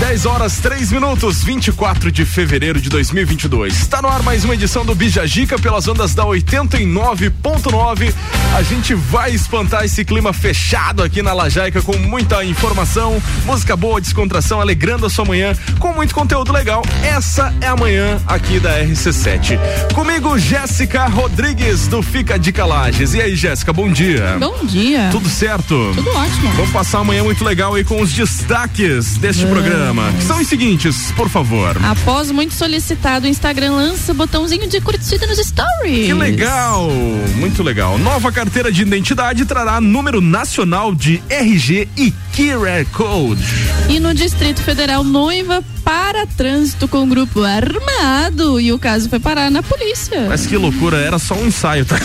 10 horas 3 minutos, 24 de fevereiro de 2022. Está no ar mais uma edição do Bijagica pelas ondas da 89.9. A gente vai espantar esse clima fechado aqui na Lajaica com muita informação, música boa, descontração, alegrando a sua manhã com muito conteúdo legal. Essa é a manhã aqui da RC7. Comigo, Jéssica Rodrigues do Fica de Calages. E aí, Jéssica, bom dia. Bom dia. Tudo certo? Tudo ótimo. Vamos passar uma manhã muito legal aí com os destaques deste é. programa programa. Que são os seguintes, por favor. Após muito solicitado, o Instagram lança botãozinho de curtida nos stories. Que legal, muito legal. Nova carteira de identidade trará número nacional de RG e QR Code. E no Distrito Federal, noiva para trânsito com um grupo armado e o caso foi parar na polícia. Mas que loucura, era só um ensaio, tá?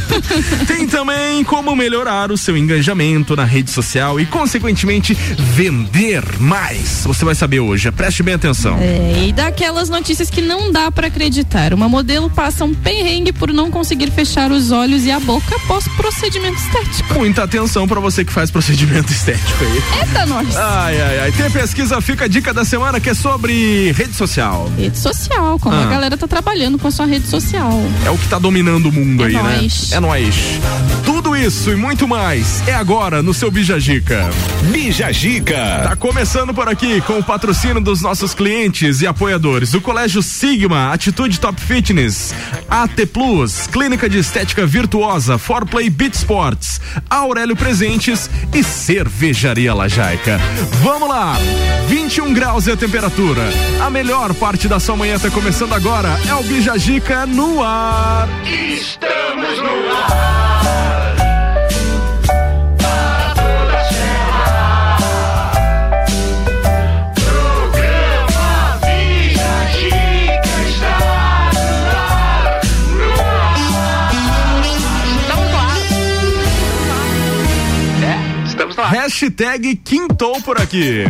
Tem também como melhorar o seu engajamento na rede social e, consequentemente, vender mais. Você vai saber hoje, preste bem atenção. É, e daquelas notícias que não dá para acreditar. Uma modelo passa um perrengue por não conseguir fechar os olhos e a boca após procedimento estético. Muita atenção para você que faz procedimento estético aí. Eita, nós. Ai, ai, ai. Tem pesquisa, fica a dica da semana que é sobre rede social. Rede social, como ah. a galera tá trabalhando com a sua rede social. É o que tá dominando o mundo é aí, nóis. né? É nóis. Isso e muito mais é agora no seu Bijagica. Bijagica. Tá começando por aqui com o patrocínio dos nossos clientes e apoiadores. O Colégio Sigma, Atitude Top Fitness, AT Plus, Clínica de Estética Virtuosa, Forplay Beat Sports, Aurélio Presentes e Cervejaria Lajaica. Vamos lá! 21 graus é a temperatura. A melhor parte da sua manhã está começando agora. É o Bijagica no ar. Estamos no ar. Hashtag quintou por aqui.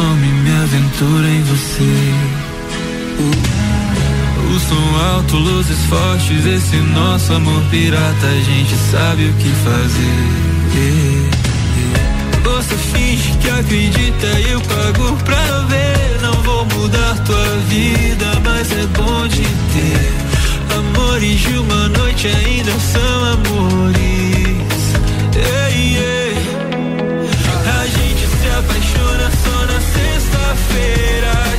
nome me aventura em você. O som alto, luzes fortes, esse nosso amor pirata, a gente sabe o que fazer. Você finge que acredita e eu pago pra ver. Não vou mudar tua vida, mas é bom de ter. Amores de uma noite ainda são amores. sexta-feira.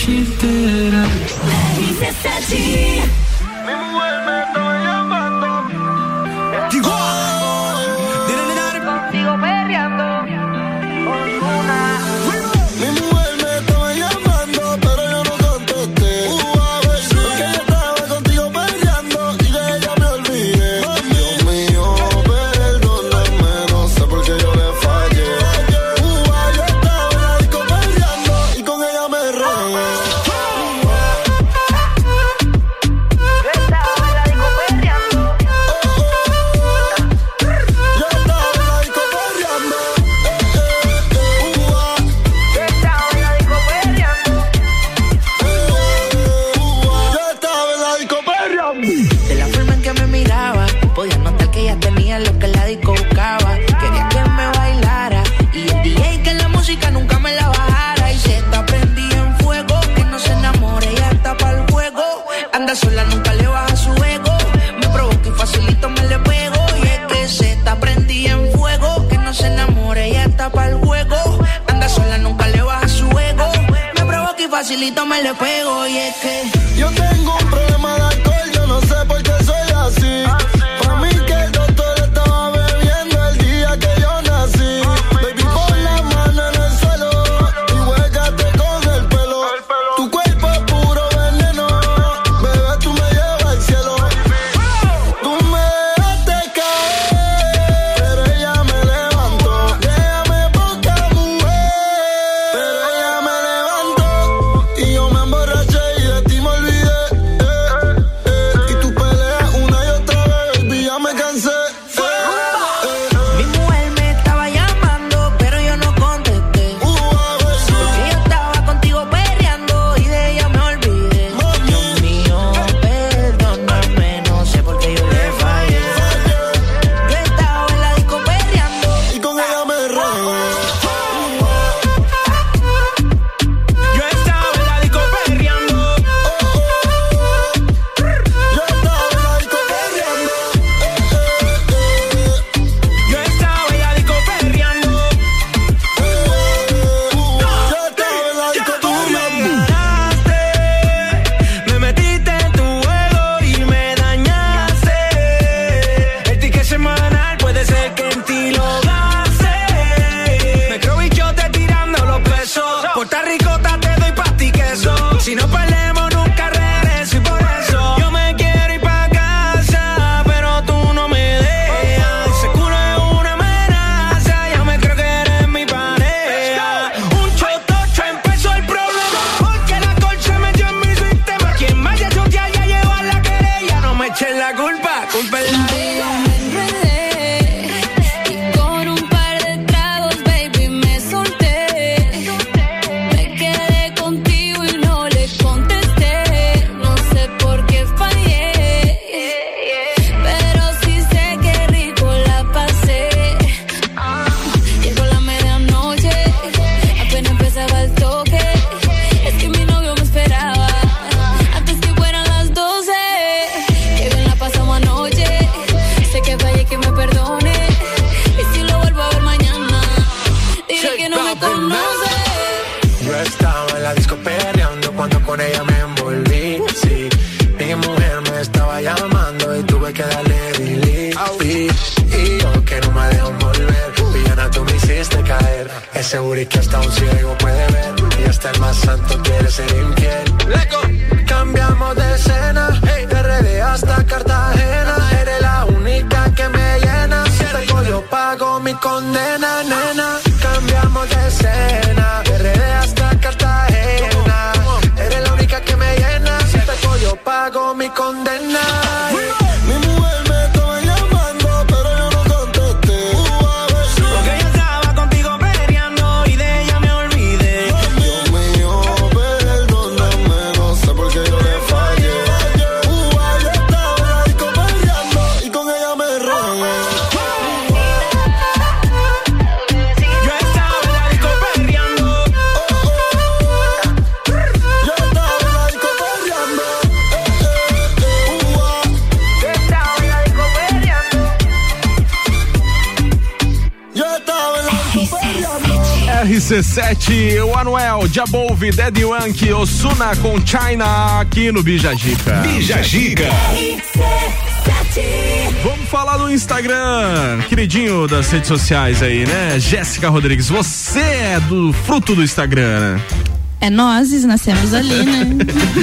noite inteira. China aqui no Bijagica. Bija Gica. Vamos falar do Instagram, queridinho das redes sociais aí, né? Jéssica Rodrigues, você é do fruto do Instagram, né? É nozes, nascemos ali, né?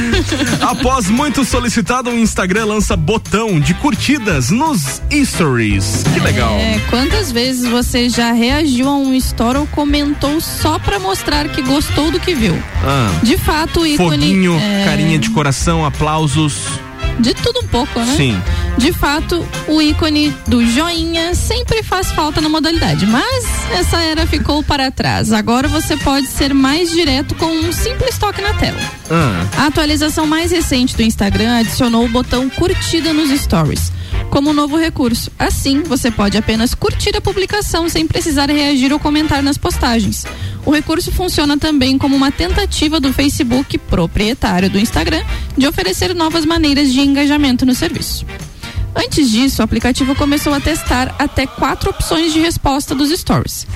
Após muito solicitado, o Instagram lança botão de curtidas nos stories. Que legal. É, quantas vezes você já reagiu a um story ou comentou só pra mostrar que gostou do que viu? Ah, De fato, o ícone. foguinho, é, carinha de coração, aplausos. De tudo um pouco, né? Sim. De fato, o ícone do joinha sempre faz falta na modalidade, mas essa era ficou para trás. Agora você pode ser mais direto com um simples toque na tela. Ah, A atualização mais recente do Instagram adicionou o botão curtida nos stories, como um novo recurso. Assim, você pode apenas curtir a publicação sem precisar reagir ou comentar nas postagens. O recurso funciona também como uma tentativa do Facebook, proprietário do Instagram, de oferecer novas maneiras de engajamento no serviço. Antes disso, o aplicativo começou a testar até quatro opções de resposta dos stories.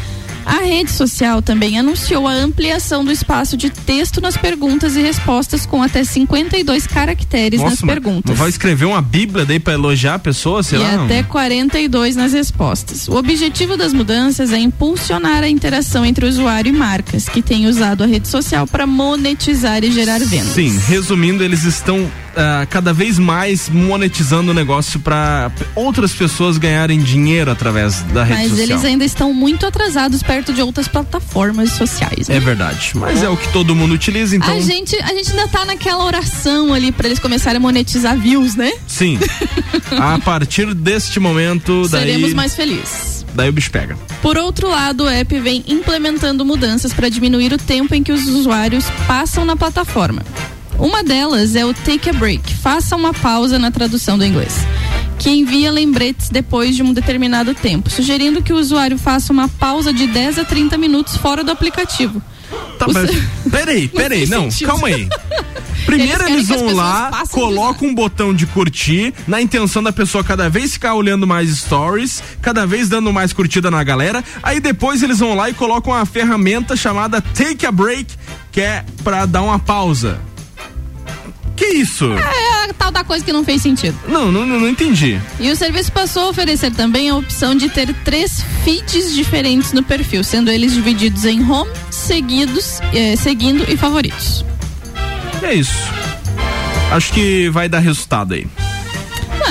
A rede social também anunciou a ampliação do espaço de texto nas perguntas e respostas com até 52 caracteres nas nossa, mas- perguntas. mas vai escrever uma bíblia daí pra elogiar a pessoa, sei E lá? não? até 42 nas respostas. O objetivo das mudanças é impulsionar a interação entre usuário e marcas, que têm usado a rede social para monetizar e gerar vendas. Sim, resumindo, eles estão ah, cada vez mais monetizando o negócio para outras pessoas ganharem dinheiro através da rede Mas social. eles ainda estão muito atrasados perto de outras plataformas sociais. né? É verdade. Mas é o que todo mundo utiliza, então. A gente, a gente ainda tá naquela oração ali para eles começarem a monetizar views, né? Sim. a partir deste momento, daí, Seremos mais felizes. daí o bicho pega. Por outro lado, o app vem implementando mudanças para diminuir o tempo em que os usuários passam na plataforma. Uma delas é o Take a Break, faça uma pausa na tradução do inglês, que envia lembretes depois de um determinado tempo, sugerindo que o usuário faça uma pausa de 10 a 30 minutos fora do aplicativo. Tá, O mas, peraí, peraí, não, sentido. calma aí. Primeiro Eles eles, vão lá, colocam um botão de curtir, na intenção da pessoa cada vez ficar olhando mais stories, cada vez dando mais curtida na galera. Aí depois eles vão lá e colocam uma ferramenta chamada Take a Break, que é pra dar uma pausa. Que isso? É a tal da coisa que não fez sentido. Não, não, não entendi. E o serviço passou a oferecer também a opção de ter três feeds diferentes no perfil, sendo eles divididos em home, seguidos, eh, seguindo e favoritos. É isso. Acho que vai dar resultado aí.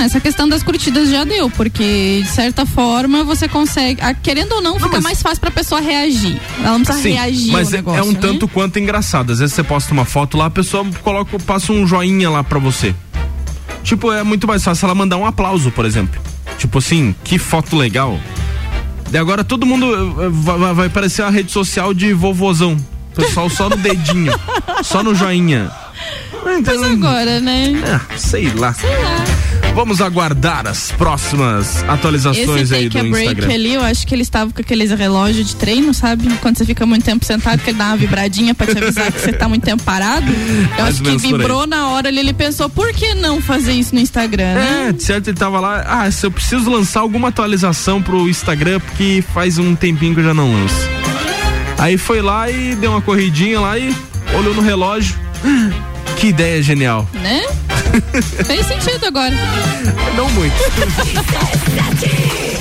Não, essa questão das curtidas já deu, porque de certa forma você consegue, ah, querendo ou não, fica mas- mais fácil pra pessoa reagir. Ela não precisa Sim, reagir mas ao é, negócio, é um né? tanto quanto engraçado. Às vezes você posta uma foto lá, a pessoa coloca, passa um joinha lá pra você. Tipo, é muito mais fácil ela mandar um aplauso, por exemplo. Tipo assim, que foto legal. E agora todo mundo eh, vai, vai- vai parecer uma rede social de vovozão. Pessoal só no dedinho, só no joinha. Então, Mas agora, né? ah, sei lá. Sei lá. Vamos aguardar as próximas atualizações Esse aí do break Instagram. ali, eu acho que ele estava com aqueles relógios de treino, sabe? Quando você fica muito tempo sentado, que ele dá uma vibradinha pra te avisar que você tá muito tempo parado. Eu Mais acho que vibrou na hora ali, ele pensou, por que não fazer isso no Instagram, né? É, de certo ele tava lá. Ah, se eu preciso lançar alguma atualização pro Instagram, porque faz um tempinho que eu já não lanço. Aí foi lá e deu uma corridinha lá e olhou no relógio. Que ideia genial. Né? Fez sentido agora. Não muito.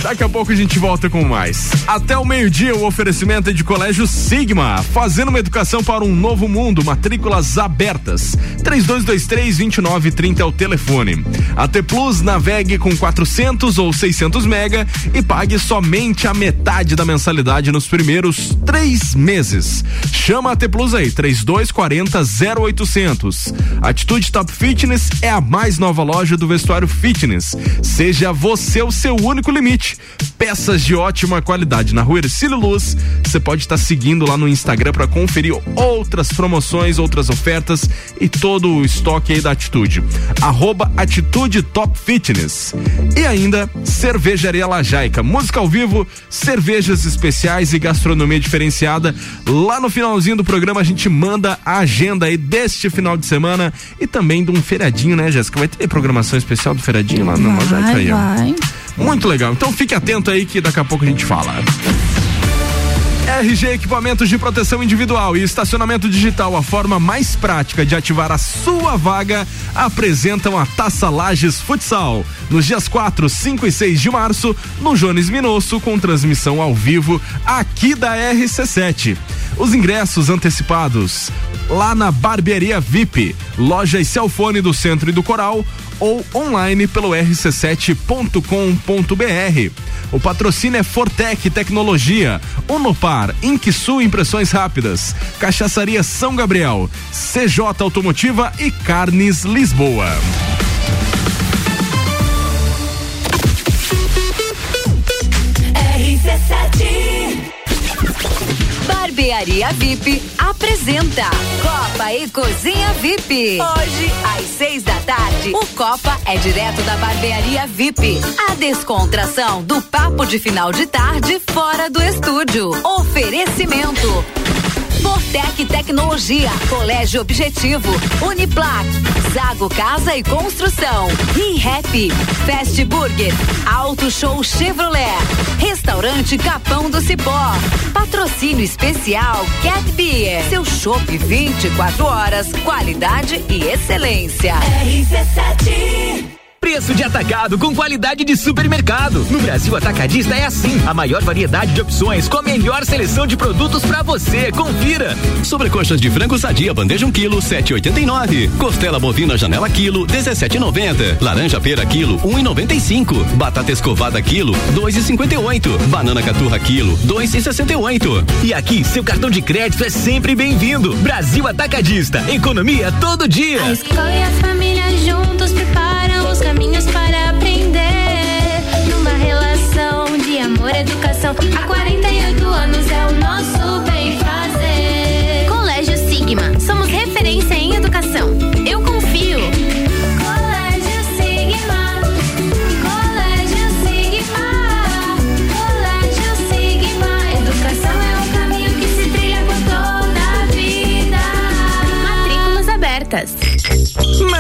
Daqui a pouco a gente volta com mais. Até o meio-dia, o oferecimento é de Colégio Sigma, fazendo uma educação para um novo mundo, matrículas abertas. 3223-2930 é o telefone. AT Plus navegue com 400 ou 600 mega e pague somente a metade da mensalidade nos primeiros três meses. Chama a AT Plus aí, 3240 0800. Atitude Top Fitness é a mais nova loja do vestuário fitness. Seja você o seu único limite. Peças de ótima qualidade na rua Ercílio Luz. Você pode estar seguindo lá no Instagram para conferir outras promoções, outras ofertas e todo o estoque aí da Atitude. Arroba Atitude Top Fitness. E ainda Cervejaria Lajaica. Música ao vivo, cervejas especiais e gastronomia diferenciada. Lá no finalzinho do programa a gente manda a agenda aí deste final de semana e também de um feriadinho, né, Jéssica? Vai ter programação especial do feriadinho lá na Lajaica Vai, aí, ó. vai. Muito legal. Então fique atento aí que daqui a pouco a gente fala. RG Equipamentos de Proteção Individual e Estacionamento Digital, a forma mais prática de ativar a sua vaga, apresentam a Taça Lages Futsal. Nos dias 4, 5 e 6 de março, no Jones Minosso, com transmissão ao vivo aqui da RC7. Os ingressos antecipados lá na Barbearia VIP, loja e Celfone do Centro e do Coral ou online pelo rc7.com.br. O patrocínio é Fortec Tecnologia, Unopar, Inquisul Impressões Rápidas, Cachaçaria São Gabriel, CJ Automotiva e Carnes Lisboa. Barbearia VIP apresenta Copa e Cozinha VIP. Hoje, às seis da tarde, o Copa é direto da Barbearia VIP. A descontração do papo de final de tarde fora do estúdio. Oferecimento. Fortec Tecnologia, Colégio Objetivo, Uniplac, Zago Casa e Construção, ReHap, Fast Burger, Auto Show Chevrolet, Restaurante Capão do Cipó, Patrocínio Especial Cat Beer, seu chopp 24 horas, qualidade e excelência. Preço de atacado com qualidade de supermercado. No Brasil Atacadista é assim. A maior variedade de opções com a melhor seleção de produtos pra você. Confira. Sobrecoxas de frango sadia, bandeja 1 quilo, 7,89. Costela bovina janela quilo, 17,90. Laranja pera quilo, 1,95. Batata escovada quilo, 2,58. Banana caturra quilo, 2,68. E aqui, seu cartão de crédito é sempre bem-vindo. Brasil Atacadista. Economia todo dia. A escola e a família juntos preparam os caminhos para aprender. Numa relação de amor e educação. Há 48 anos é o nosso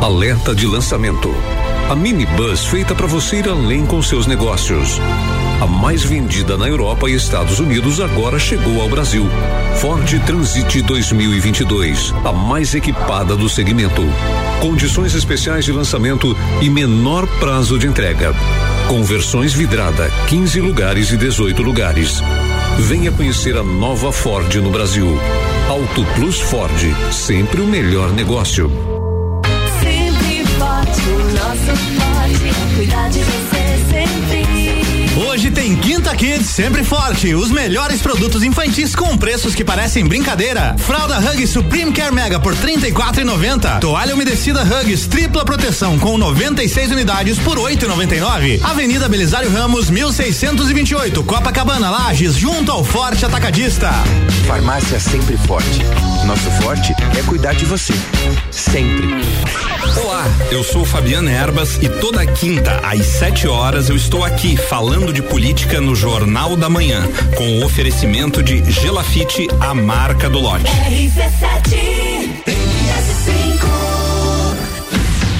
Alerta de lançamento. A minibus feita para você ir além com seus negócios. A mais vendida na Europa e Estados Unidos agora chegou ao Brasil. Ford Transit 2022, a mais equipada do segmento. Condições especiais de lançamento e menor prazo de entrega. Conversões vidrada, 15 lugares e 18 lugares. Venha conhecer a nova Ford no Brasil. Auto Plus Ford, sempre o melhor negócio. Cuidar de você sempre. Hoje tem Quinta Kids, sempre forte. Os melhores produtos infantis com preços que parecem brincadeira. Fralda Huggies Supreme Care Mega por R$ 34,90. Toalha umedecida Huggies tripla proteção com 96 unidades por R$ 8,99. Avenida Belisário Ramos, 1628, Copacabana, Lages, junto ao Forte Atacadista. Farmácia Sempre Forte. Nosso forte é cuidar de você. Sempre. Olá, eu sou Fabiana Erbas e toda quinta às 7 horas eu estou aqui falando de política no Jornal da Manhã, com o oferecimento de Gelafite, a marca do lote.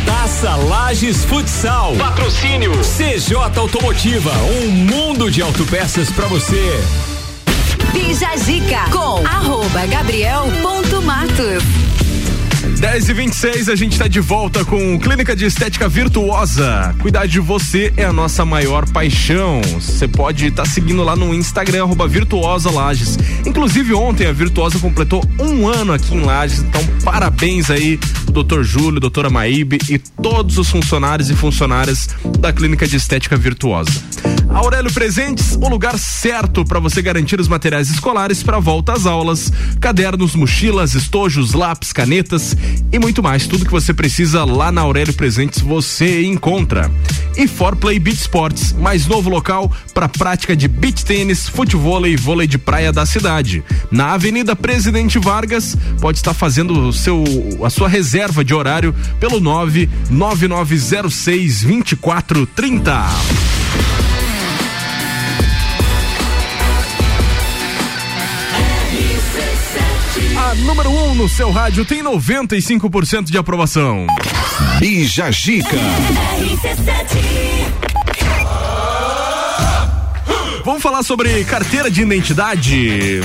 Taça Lages Futsal. Patrocínio CJ Automotiva, um mundo de autopeças para você. Bija Zica com arroba Gabriel ponto Matos. 10 e 26 a gente está de volta com Clínica de Estética Virtuosa. Cuidar de você é a nossa maior paixão. Você pode estar seguindo lá no Instagram, arroba Virtuosa Lages. Inclusive, ontem a Virtuosa completou um ano aqui em Lages. Então, parabéns aí, doutor Júlio, doutora Maíbe e todos os funcionários e funcionárias da Clínica de Estética Virtuosa. Aurélio Presentes, o lugar certo para você garantir os materiais escolares para volta às aulas, cadernos, mochilas, estojos, lápis, canetas e muito mais. Tudo que você precisa lá na Aurélio Presentes você encontra. E For Play Beach Sports, mais novo local para prática de beach tênis, futebol e vôlei de praia da cidade. Na Avenida Presidente Vargas, pode estar fazendo o seu a sua reserva de horário pelo 99906 2430. A número 1 um no seu rádio tem 95% de aprovação. Bija Gica. Vamos falar sobre carteira de identidade.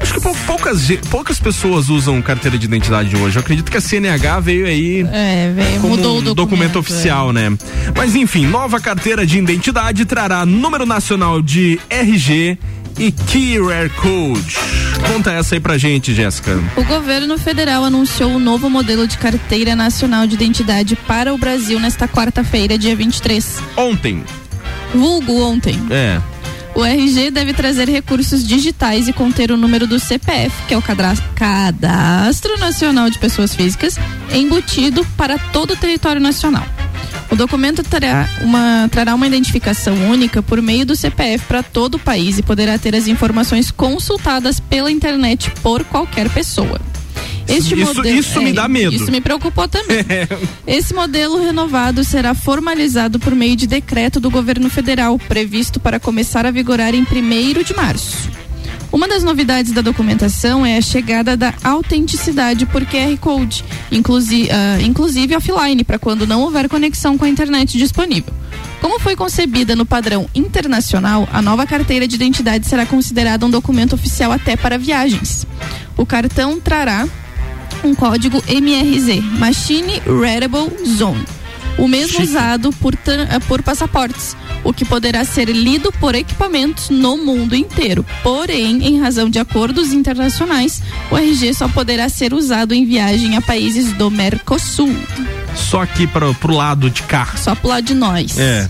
Acho que pou- poucas, poucas pessoas usam carteira de identidade hoje. Eu acredito que a CNH veio aí É, veio, como mudou o um documento. documento oficial, né? Mas enfim, nova carteira de identidade trará número nacional de RG e QR Code. Conta essa aí pra gente, Jéssica. O governo federal anunciou o novo modelo de carteira nacional de identidade para o Brasil nesta quarta-feira, dia 23. Ontem. Vulgo ontem. É. O RG deve trazer recursos digitais e conter o número do CPF, que é o Cadastro Nacional de Pessoas Físicas, embutido para todo o território nacional. O documento terá uma, trará uma identificação única por meio do CPF para todo o país e poderá ter as informações consultadas pela internet por qualquer pessoa. Este Isso- modelo- isso me é, dá medo. Isso me preocupou também. Esse modelo renovado será formalizado por meio de decreto do governo federal, previsto para começar a vigorar em 1 de março. Uma das novidades da documentação é a chegada da autenticidade por QR Code, inclusi ah, inclusive offline, para quando não houver conexão com a internet disponível. Como foi concebida no padrão internacional, a nova carteira de identidade será considerada um documento oficial até para viagens. O cartão trará um código MRZ, Machine Readable Zone. O mesmo usado por, eh, por passaportes, o que poderá ser lido por equipamentos no mundo inteiro. Porém, em razão de acordos internacionais, o RG só poderá ser usado em viagem a países do Mercosul. Só aqui para pro lado de cá. Só pro lado de nós. É.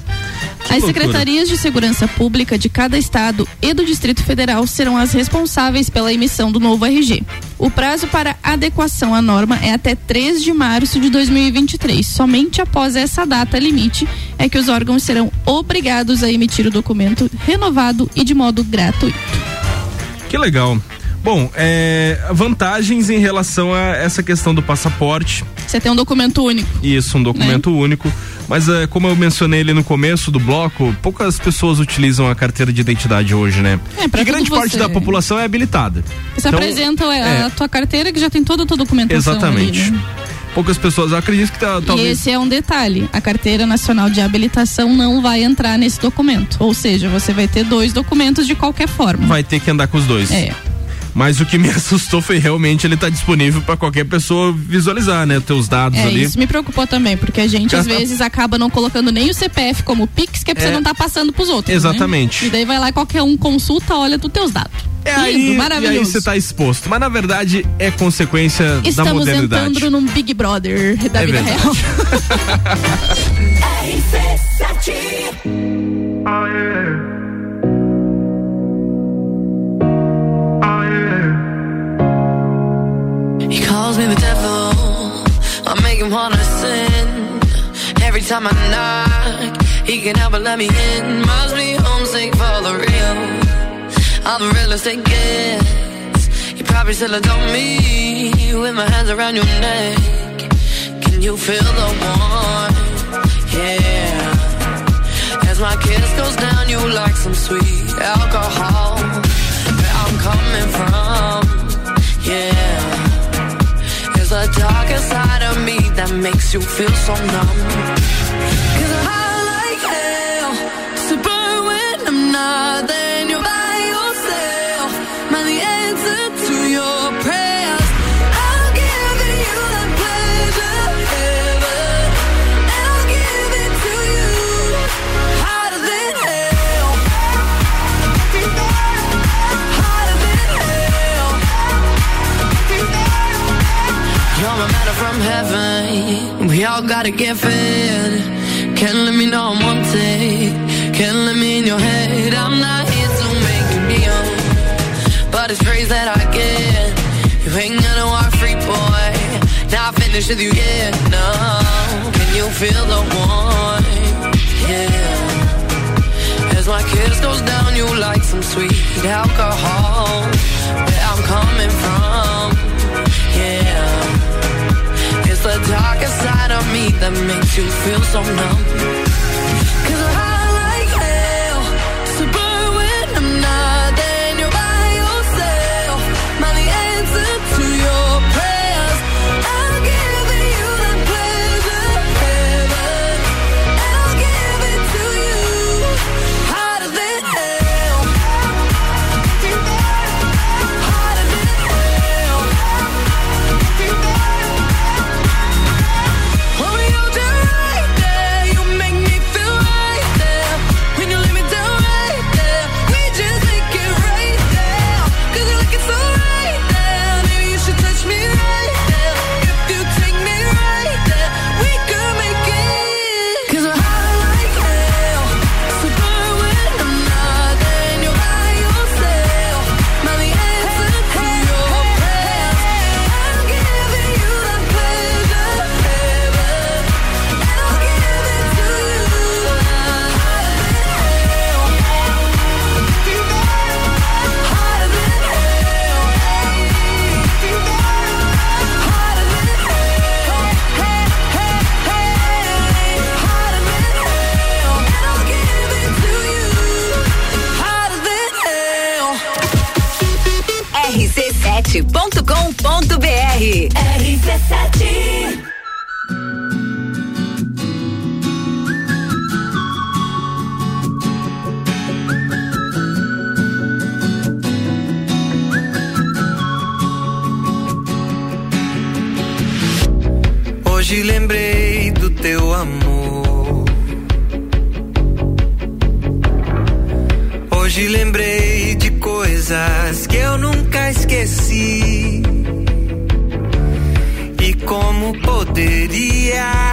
Que As loucura. secretarias de segurança pública de cada estado e do Distrito Federal serão as responsáveis pela emissão do novo RG. O prazo para adequação à norma é até 3 de março de 2023. Somente após essa data limite é que os órgãos serão obrigados a emitir o documento renovado e de modo gratuito. Que legal. Bom, é, vantagens em relação a essa questão do passaporte. Você tem um documento único. Isso, um documento único. Mas é, como eu mencionei ali no começo do bloco, poucas pessoas utilizam a carteira de identidade hoje, né? É, pra e grande parte você- da população é habilitada. Você Então, apresenta a, é. a tua carteira que já tem toda a tua documentação. Exatamente. ali, né? Poucas pessoas acreditam que tá, E talvez. esse é um detalhe: a carteira nacional de habilitação não vai entrar nesse documento. Ou seja, você vai ter dois documentos de qualquer forma. Vai ter que andar com os dois. É. Mas o que me assustou foi realmente ele estar disponível para qualquer pessoa visualizar, né? Teus dados É, ali. isso me preocupou também, porque a gente às vezes acaba não colocando nem o CPF como Pix, que é pra você É. não tá passando pros outros. Exatamente. né? E daí vai lá qualquer um consulta, olha dos teus dados. É Lindo, aí, e maravilhoso. aí você tá exposto. Mas na verdade é consequência da Estamos modernidade. entrando num Big Brother da É vida verdade. real. He calls me the devil. I make him wanna sin. Every time I knock, he can help but let me in. Must be homesick for the real. I'm the realest it gets. You probably still adore me with my hands around your neck. Can you feel the warmth? Yeah. As my kiss goes down, you like some sweet alcohol. Where I'm coming from, yeah. The darker side of me that makes you feel so numb. Heaven. We all gotta get fed. Can't let me know I'm one take. Can't let me in your head. I'm not here to make you kneel. But it's praise that I get. You ain't gonna walk free, boy. Not finished with you yet. No. Can you feel the warmth? Yeah. As my kiss goes down, you like some sweet alcohol. Where I'm coming from. Yeah. It's the darker side of me that makes you feel so numb. Cause I de día.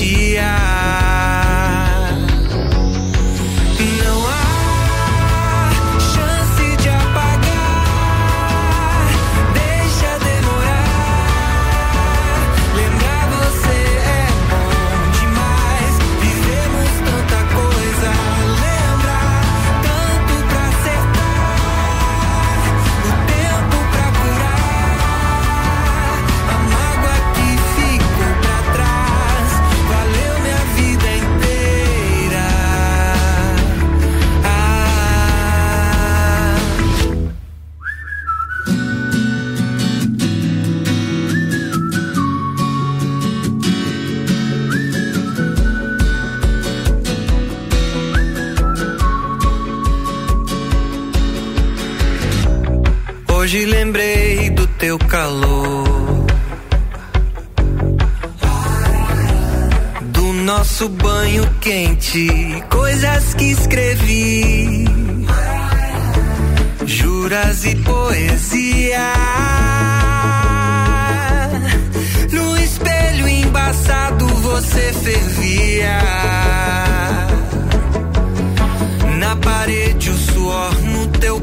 sentia. teu calor. Do nosso banho quente, coisas que escrevi, juras e poesia. No espelho embaçado você fervia. Na parede o suor no teu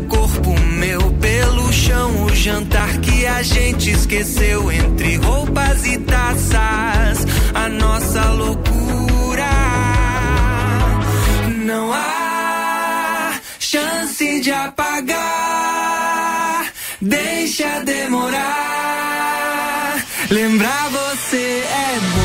pelo chão o jantar que a gente esqueceu entre roupas e taças, a nossa loucura. Não há chance de apagar, deixa demorar. Lembrar você é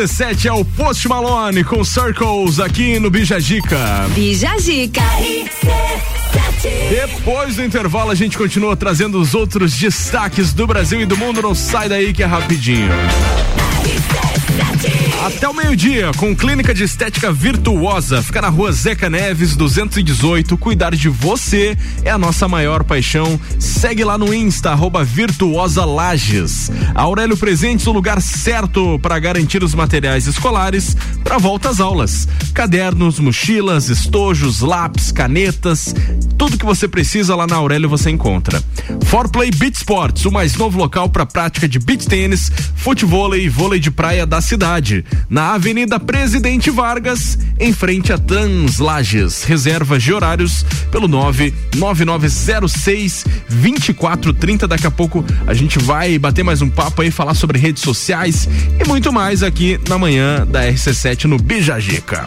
RC7 é o Post Malone com Circles aqui no Bijagica. Bijagica. Depois do intervalo, a gente continua trazendo os outros destaques do Brasil e do mundo. Não sai daí que é rapidinho. Até o meio-dia, com clínica de estética virtuosa. Fica na rua Zeca Neves, 218. Cuidar de você é a nossa maior paixão. Segue lá no Insta, arroba Virtuosa Lages. Aurélio Presentes, o lugar certo para garantir os materiais escolares para volta às aulas. Cadernos, mochilas, estojos, lápis, canetas. Tudo que você precisa lá na Aurélio você encontra. Forplay Beach Sports, o mais novo local para prática de beach tênis, futebol e vôlei de praia da cidade. Na Avenida Presidente Vargas, em frente a Trans Lages. Reservas de horários pelo 99906 2430. Daqui a pouco a gente vai bater mais um papo aí, falar sobre redes sociais e muito mais aqui na manhã da RC7 no Bijagica.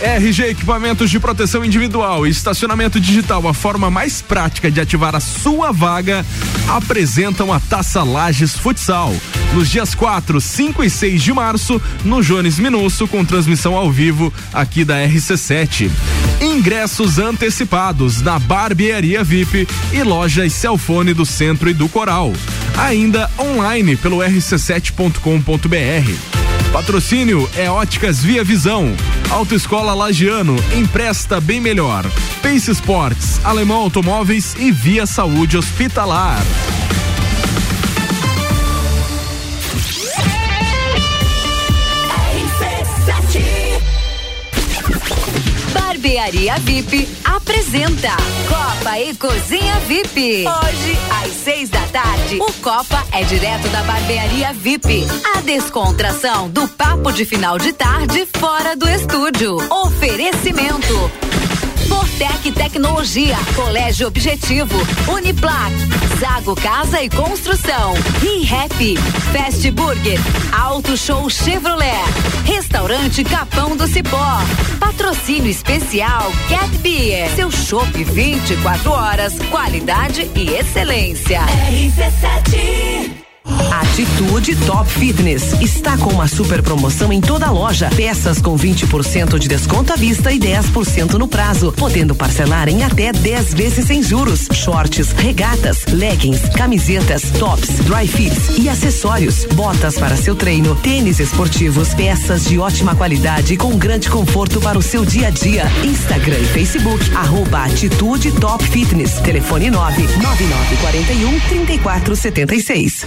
RG Equipamentos de Proteção Individual e Estacionamento Digital, a forma mais prática de ativar a sua vaga, apresentam a Taça Lages Futsal. Nos dias 4, 5 e 6 de março, no Jones Minusso, com transmissão ao vivo aqui da RC7. Ingressos antecipados na Barbearia VIP e lojas Celfone do Centro e do Coral. Ainda online pelo rc7.com.br. Patrocínio é Óticas Via Visão. Autoescola Lagiano, empresta bem melhor. Pace Sports, Alemão Automóveis e Via Saúde Hospitalar. Barbearia VIP apresenta Copa e Cozinha VIP. Hoje, às seis da tarde, o Copa é direto da Barbearia VIP. A descontração do papo de final de tarde fora do estúdio. Oferecimento. Fortec Tecnologia, Colégio Objetivo, Uniplac, Zago Casa e Construção, ReHap, Fast Burger, Auto Show Chevrolet, Restaurante Capão do Cipó, Patrocínio Especial Cat Beer, seu chopp 24 horas, qualidade e excelência. RC7 Atitude Top Fitness está com uma super promoção em toda a loja. Peças com 20% de desconto à vista e 10% no prazo, podendo parcelar em até 10 vezes sem juros. Shorts, regatas, leggings, camisetas, tops, dry fits e acessórios. Botas para seu treino, tênis esportivos, peças de ótima qualidade e com grande conforto para o seu dia a dia. Instagram e Facebook, arroba Atitude Top Fitness. Telefone 9 9941 3476.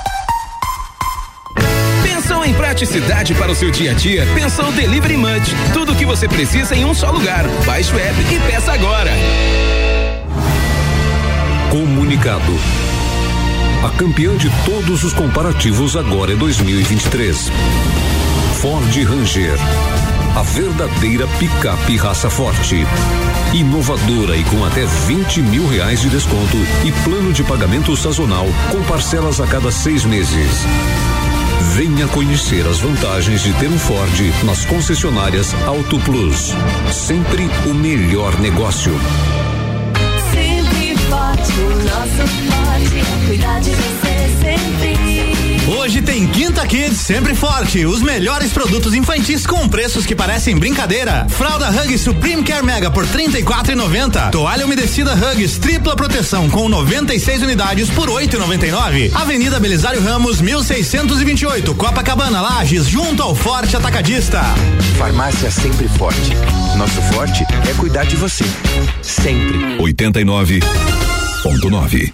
Pensou em praticidade para o seu dia a dia? Pensou Delivery Munch. Tudo o que você precisa em um só lugar. Baixe o app e peça agora. Comunicado. A campeã de todos os comparativos agora é 2023. Ford Ranger. A verdadeira picape raça forte. Inovadora e com até 20 mil reais de desconto e plano de pagamento sazonal com parcelas a cada seis meses. Venha conhecer as vantagens de ter um Ford nas concessionárias Auto Plus. Sempre o melhor negócio. Sempre forte, o nosso forte é cuidar de você sempre. Hoje tem Quinta Kids, sempre forte. Os melhores produtos infantis com preços que parecem brincadeira. Fralda Hugs Supreme Care Mega por R$ 34,90. Toalha umedecida Hugs tripla proteção com 96 unidades por R$ 8,99. Avenida Belisário Ramos, 1628, Copacabana, Lages, junto ao Forte Atacadista. Farmácia Sempre Forte. Nosso forte é cuidar de você. Sempre. 89.9.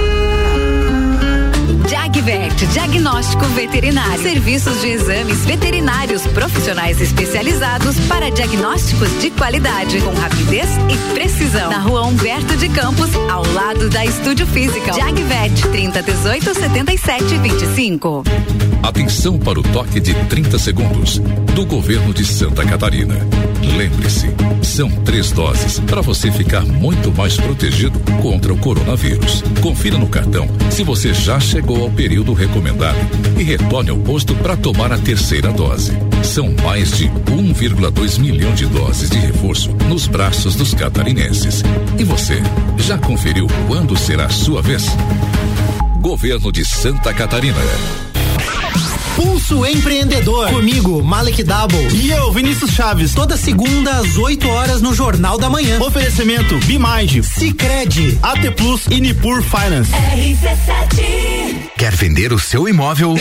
Jagvet, diagnóstico veterinário. Serviços de exames veterinários profissionais especializados para diagnósticos de qualidade, com rapidez e precisão. Na rua Humberto de Campos, ao lado da Estúdio Física. Jagvet, 30 18 77 25. Atenção para o toque de 30 segundos do governo de Santa Catarina. Lembre-se, são três doses para você ficar muito mais protegido contra o coronavírus. Confira no cartão se você já chegou ao período recomendado e retorne ao posto para tomar a terceira dose. São mais de 1,2 milhão de doses de reforço nos braços dos catarinenses. E você, já conferiu quando será a sua vez? Governo de Santa Catarina. Pulso Empreendedor. Comigo, Malek Double. E eu, Vinícius Chaves. Toda segunda às 8 horas no Jornal da Manhã. Oferecimento Bimage, Cicred, AT Plus e Nipur Finance. RC7 Quer vender o seu imóvel?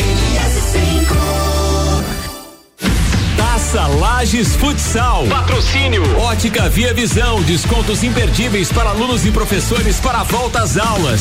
Taça Lages Futsal. Patrocínio. Ótica Via Visão. Descontos imperdíveis para alunos e professores para a volta às aulas.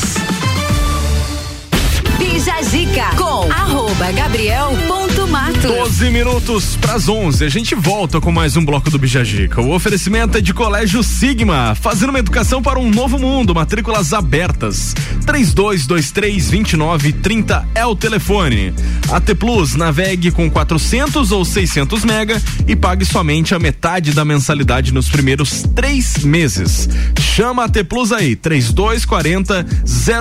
Bija Zica com arroba gabriel.matos. 12 minutos pras 11. A gente volta com mais um bloco do Bijagica. O oferecimento é de Colégio Sigma, fazendo uma educação para um novo mundo. Matrículas abertas. 3223-2930 é o telefone. AT Plus, navegue com 400 ou 600 mega e pague somente a metade da mensalidade nos primeiros três meses. Chama a AT Plus aí, 3240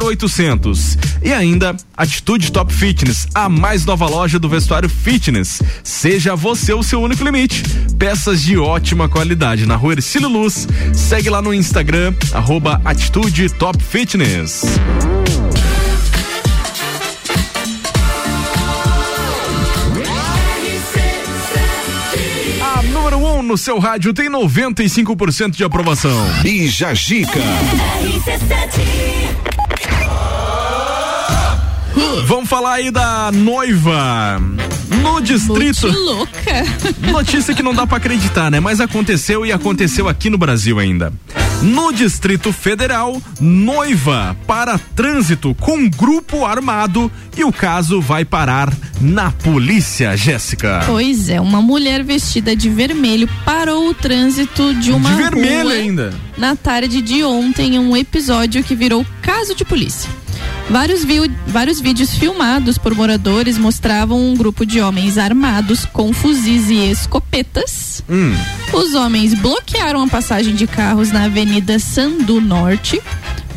0800. E ainda, Atitude Top Fitness, a mais nova loja do vestuário fitness. Seja você o seu único limite. Peças de ótima qualidade na rua Ercílio Luz. Segue lá no Instagram, arroba Atitude Top Fitness. A número 1 um no seu rádio tem 95% de aprovação. Bija Gica. Vamos falar aí da noiva. No distrito. Muito louca. Notícia que não dá pra acreditar, né? Mas aconteceu e aconteceu aqui no Brasil ainda. No Distrito Federal, noiva para trânsito com grupo armado e o caso vai parar na polícia, Jéssica. Pois é, uma mulher vestida de vermelho parou o trânsito de uma De vermelho rua ainda. Na tarde de ontem em um episódio que virou caso de polícia. Vários, vários vídeos filmados por moradores mostravam um grupo de homens armados com fuzis e escopetas. Hum. Os homens bloquearam a passagem de carros na Avenida Sandu Norte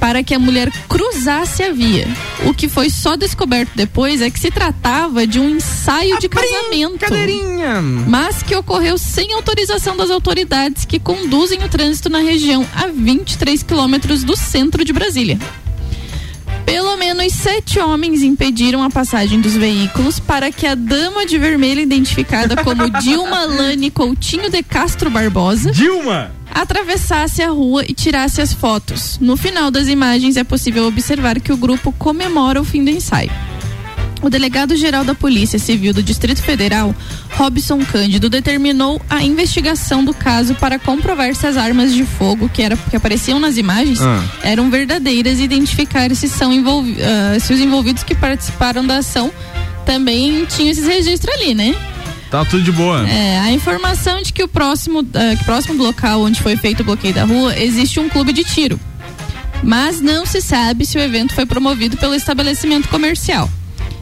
para que a mulher cruzasse a via. O que foi só descoberto depois é que se tratava de um ensaio de casamento. Mas que ocorreu sem autorização das autoridades que conduzem o trânsito na região a 23 quilômetros do centro de Brasília. Pelo menos sete homens impediram a passagem dos veículos para que a dama de vermelho, identificada como Dilma Lane Coutinho de Castro Barbosa, Dilma, atravessasse a rua e tirasse as fotos. No final das imagens é possível observar que o grupo comemora o fim do ensaio. O delegado-geral da Polícia Civil do Distrito Federal, Robson Cândido, determinou a investigação do caso para comprovar se as armas de fogo que, era, que apareciam nas imagens Ah. eram verdadeiras e identificar se, são envolvi ah, se os envolvidos que participaram da ação também tinham esses registros ali, né? Tá tudo de boa. É, a informação de que o próximo, que próximo do local onde foi feito o bloqueio da rua existe um clube de tiro. Mas não se sabe se o evento foi promovido pelo estabelecimento comercial.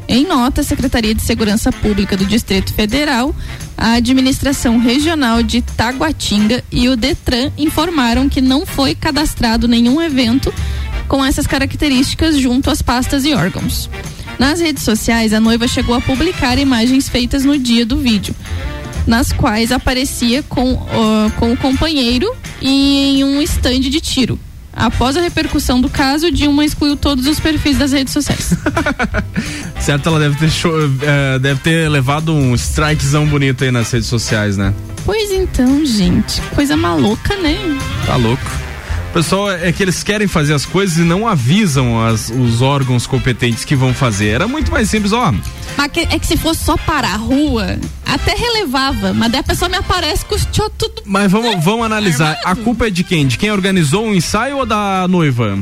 Em nota, a Secretaria de Segurança Pública do Distrito Federal, a Administração Regional de Taguatinga e o Detran informaram que não foi cadastrado nenhum evento com essas características junto às pastas e órgãos. Nas redes sociais, a noiva chegou a publicar imagens feitas no dia do vídeo, nas quais aparecia com, ó, com o companheiro e em um estande de tiro. Após a repercussão do caso, Dilma excluiu todos os perfis das redes sociais. Certo, ela deve ter, show- eh, deve ter levado um strikezão bonito aí nas redes sociais, né? pois então, gente, coisa maluca, né? Tá louco. O pessoal é que eles querem fazer as coisas e não avisam as- os órgãos competentes que vão fazer. Era muito mais simples, ó. Mas que- é que se fosse só parar a rua, até relevava, mas daí a pessoa me aparece com tchô tudo. Mas vamos, vamos analisar. A culpa é de quem? De quem organizou o ensaio ou da noiva?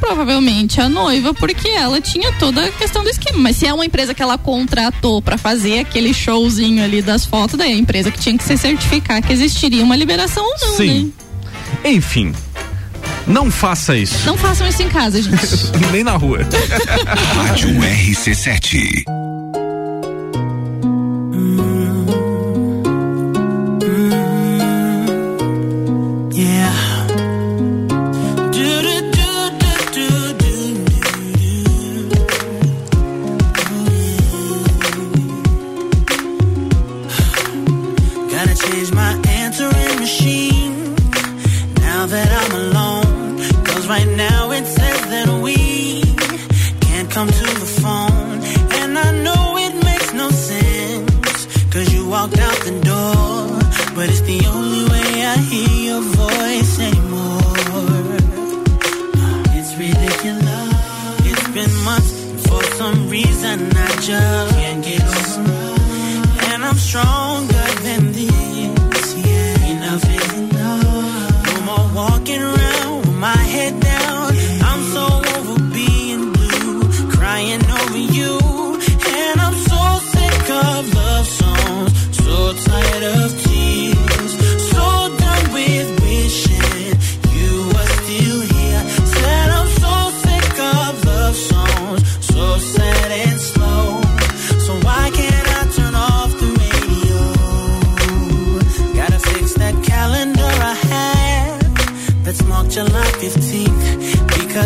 Provavelmente a noiva, porque ela tinha toda a questão do esquema. Mas se é uma empresa que ela contratou pra fazer aquele showzinho ali das fotos, daí é a empresa que tinha que se certificar que existiria uma liberação ou não, Sim. né? Enfim. Não faça isso. Não façam isso em casa, gente. Nem na rua. Rádio RC7.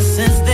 Since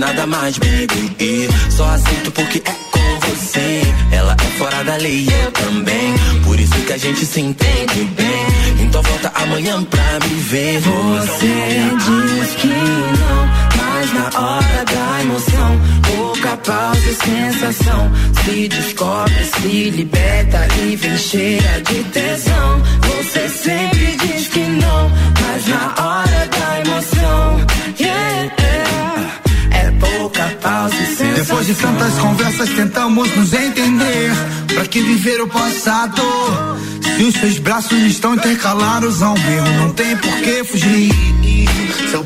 nada mais, baby. Passado Se os seus braços estão intercalados ao meu Não tem por que fugir. Seu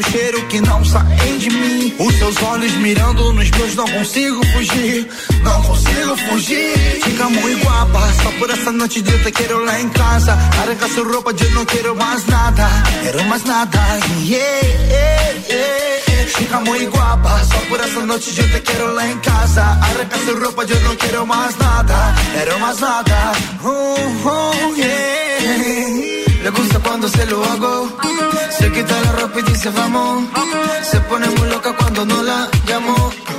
teu cheiro que não saem de mim Os seus olhos mirando nos meus não consigo fugir Não consigo fugir Fica muito guapa Só por essa noite de te quero lá em casa Arranca sua roupa eu não quero mais nada Quero mais nada yeah, yeah, yeah. Fica muito guapa, só por essa noite eu te quero lá em casa. Arranca sua roupa, eu não quero mais nada, quero mais nada. Uh, uh, yeah. Le gusta cuando se lo hago. Se quita la ropa y dice vamos. Se pone muy loca cuando no la llamo.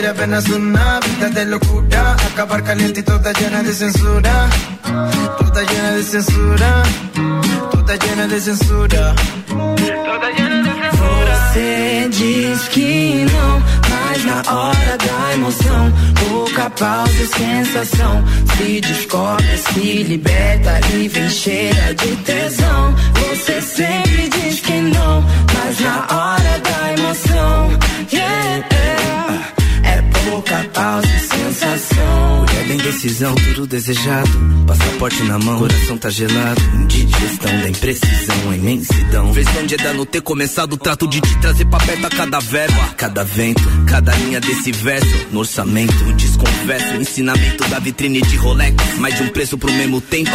Quiere apenas una vida de locura. Acabar caliente y toda llena de censura. Toda llena de censura. Toda llena de censura. Toda llena de censura. Você diz que não, mas na hora da emoção, pouca pausa e sensação. Se descobre, se liberta e vem cheia de tesão. Você sempre diz que não, mas na hora da emoção, yeah, é pouca pausa e sensação. Mulher bem decisão, tudo desejado. Passaporte na mão, coração tá gelado. Indigestão da imprecisão, a imensidão. Versão de Eda não ter começado trato de te trazer pra perto a cada verba. Cada vento, cada linha desse verso. No orçamento, desconverso. Ensinamento da vitrine de Rolex. Mais de um preço pro mesmo tempo.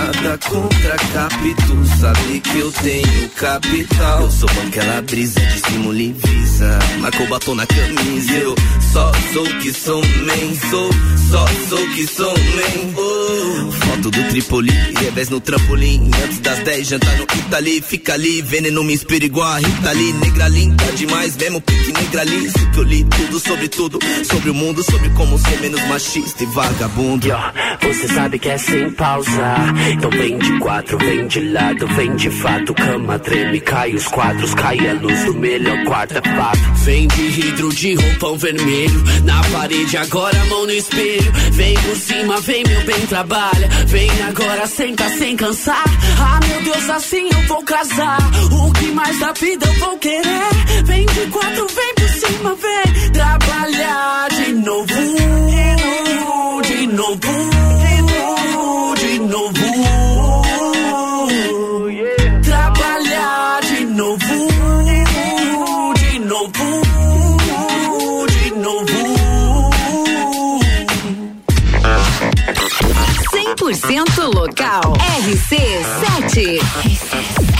Nada contra capito, sabe que eu tenho capital. Eu sou aquela brisa de simula e visa. Marcou batom na camisa. Eu só sou que sou, man. Sou, só sou que sou, man. Oh. Foto do Tripoli, revés no trampolim. Antes das 10, jantar no Itali. Fica ali, veneno me inspira igual a Rita Lee. Negra linda demais, mesmo pique negra ali. Que eu li tudo sobre tudo. Sobre o mundo, sobre como ser menos machista e vagabundo. Você sabe que é sem pausa. Então vem de quatro, vem de lado, vem de fato. Cama treme, cai os quadros, cai a luz do melhor quarto é fato. Vem de hidro de roupão vermelho. Na parede, agora mão no espelho. Vem por cima, vem meu bem, trabalha. Vem agora, senta sem cansar. Ah, meu Deus, assim eu vou casar. O que mais da vida eu vou querer? Vem de quatro, vem por cima, vem trabalhar de novo. De novo. De novo. Trabalhar 100% local. RC7. RC7.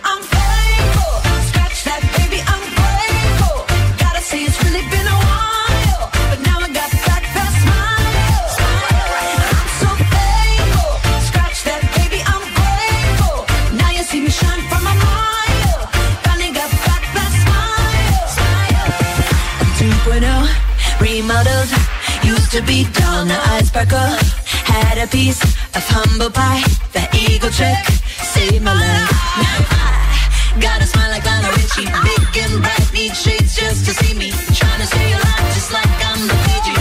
Used to be dull, now I sparkle. Had a piece of humble pie. The eagle trick saved my life. Now I got a smile like Lionel Richie. Big and bright, need shades just to see me. Trying to stay alive just like I'm the Fiji.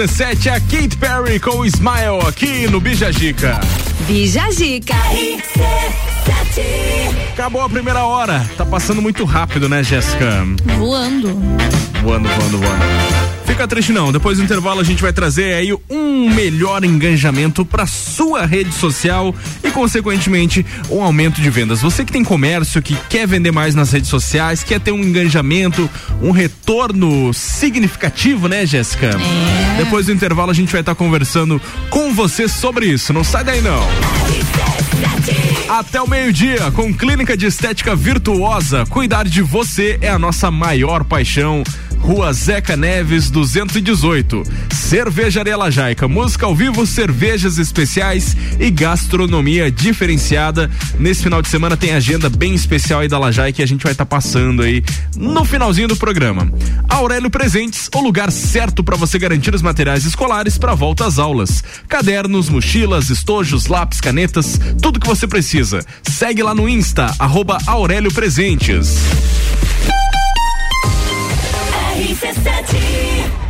RC7 é a Kate Perry com o Smile aqui no Bijagica. Bijagica. Acabou a primeira hora. Tá passando muito rápido, né, Jéssica? Voando. Voando, voando, voando. Fica triste não, depois do intervalo a gente vai trazer aí um melhor engajamento para sua rede social e consequentemente um aumento de vendas. Você que tem comércio, que quer vender mais nas redes sociais, quer ter um engajamento, um retorno significativo, né, Jéssica? Depois do intervalo a gente vai estar conversando com você sobre isso. Não sai daí não. Até o meio-dia, com Clínica de Estética Virtuosa. Cuidar de você é a nossa maior paixão. Rua Zeca Neves 218. Cervejaria Lajaica, música ao vivo, cervejas especiais e gastronomia diferenciada. Nesse final de semana tem agenda bem especial aí da Lajaica e a gente vai estar passando aí no finalzinho do programa. Aurélio Presentes, o lugar certo para você garantir os materiais escolares para volta às aulas. Cadernos, mochilas, estojos, lápis, canetas, tudo que você precisa. Segue lá no Insta, arroba Aurélio Presentes. RC7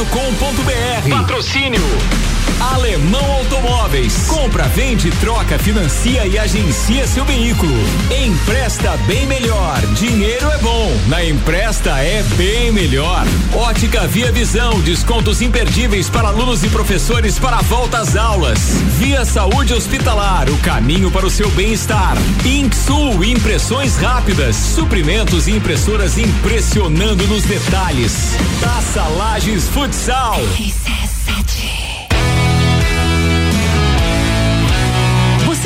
Patrocínio Alemão Automóveis. Compra, vende, troca, financia e agencia seu veículo. Empresta bem melhor. Dinheiro é bom. Na Empresta é bem melhor. Ótica Via Visão. Descontos imperdíveis para alunos e professores para a volta às aulas. Via Saúde Hospitalar. O caminho para o seu bem-estar. Inksul. Impressões rápidas. Suprimentos e impressoras impressionando nos detalhes. Taça Lages Futsal.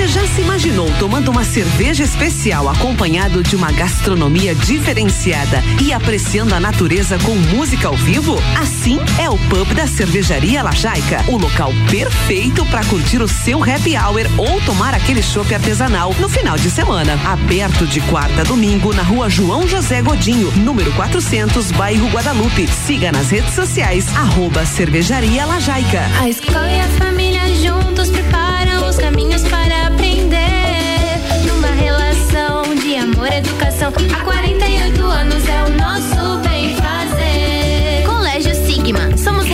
Já se imaginou tomando uma cerveja especial acompanhado de uma gastronomia diferenciada e apreciando a natureza com música ao vivo? Assim é o pub da Cervejaria Lajaica, o local perfeito para curtir o seu happy hour ou tomar aquele chopp artesanal no final de semana. Aberto de quarta a domingo na rua João José Godinho, número 400, bairro Guadalupe. Siga nas redes sociais, arroba Cervejaria Lajaica. A escola e a família juntos preparam os caminhos para amor educação. Há 48 anos é o nosso bem fazer. Colégio Sigma, somos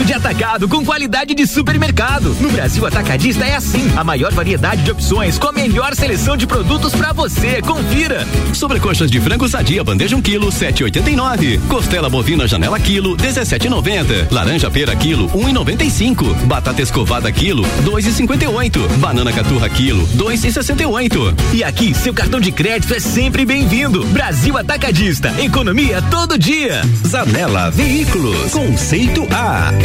Preço de atacado com qualidade de supermercado. No Brasil Atacadista é assim, a maior variedade de opções com a melhor seleção de produtos pra você. Confira. Sobrecoxas de frango sadia, bandeja 1 kg, 7,89. Costela bovina janela quilo, 17,90. Laranja pera quilo, 1,95. Batata escovada quilo, 2,58. Banana caturra quilo, 2,68. E aqui, seu cartão de crédito é sempre bem-vindo. Brasil Atacadista, economia todo dia. Zanela Veículos, conceito A,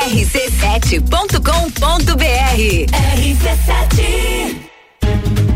rc7.com.br RC7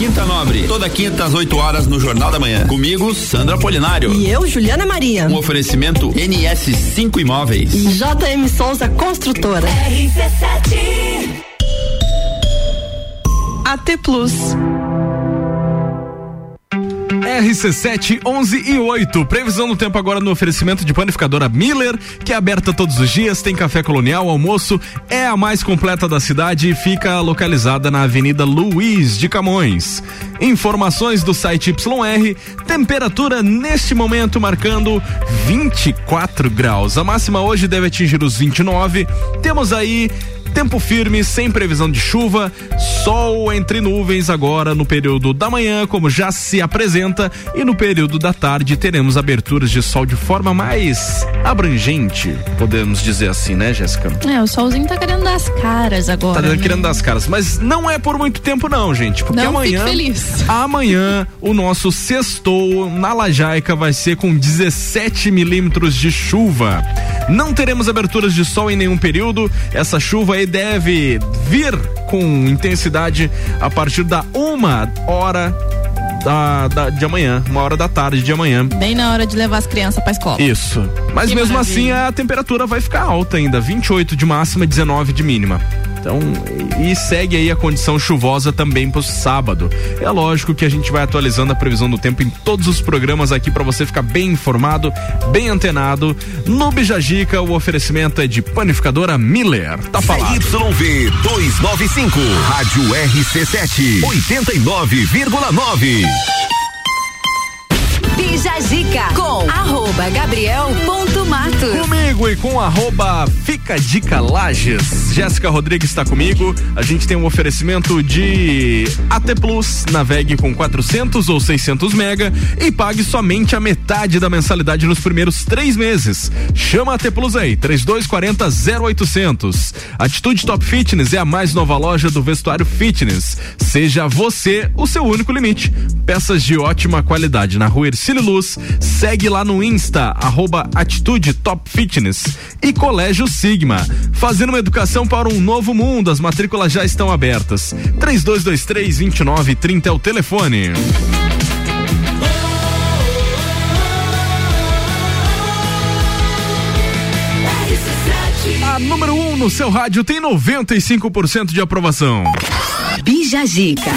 Quinta Nobre, toda quinta às 8 horas no Jornal da Manhã. Comigo, Sandra Polinário. E eu, Juliana Maria. Um oferecimento NS5 Imóveis. E JM Souza Construtora. RC7 AT Plus. RC7 11 e 8. Previsão do tempo agora no oferecimento de panificadora Miller, que é aberta todos os dias, tem café colonial, almoço, é a mais completa da cidade e fica localizada na Avenida Luiz de Camões. Informações do site YR, temperatura neste momento marcando 24 graus. A máxima hoje deve atingir os 29. Temos aí Tempo firme, sem previsão de chuva, sol entre nuvens agora no período da manhã, como já se apresenta, e no período da tarde teremos aberturas de sol de forma mais abrangente, podemos dizer assim, né, Jéssica? É, o solzinho tá querendo dar as caras agora. Tá né? querendo dar as caras, mas não é por muito tempo não, gente, porque Não amanhã, amanhã o nosso sextou na Lajaica vai ser com 17 milímetros de chuva. Não teremos aberturas de sol em nenhum período. Essa chuva aí deve vir com intensidade a partir da uma hora da, da- de amanhã, uma hora da tarde de amanhã. Bem na hora de levar as crianças pra escola. Isso. Mas Que mesmo maravilha. assim a temperatura vai ficar alta ainda, 28 de máxima e 19 de mínima. Então, e segue aí a condição chuvosa também pro sábado. É lógico que a gente vai atualizando a previsão do tempo em todos os programas aqui para você ficar bem informado, bem antenado. No Bijagica, o oferecimento é de panificadora Miller. Tá falado. CYV 295, Rádio RC7, 89,9. Bija Zica com arroba comigo e com arroba Fica Dica Lages. Jéssica Rodrigues está comigo. A gente tem um oferecimento de AT Plus. Navegue com 400 ou 600 mega e pague somente a metade da mensalidade nos primeiros três meses. Chama a AT Plus aí, 3240 0800. Atitude Top Fitness é a mais nova loja do vestuário fitness. Seja você o seu único limite. Peças de ótima qualidade na rua Ercílio Luz. Segue lá no Insta, arroba Atitude Top Fitness. E Colégio Sigma. Fazendo uma educação para um novo mundo. As matrículas já estão abertas. 3223 2930 é o telefone. A número 1 um no seu rádio tem 95% de aprovação. Bija Zica.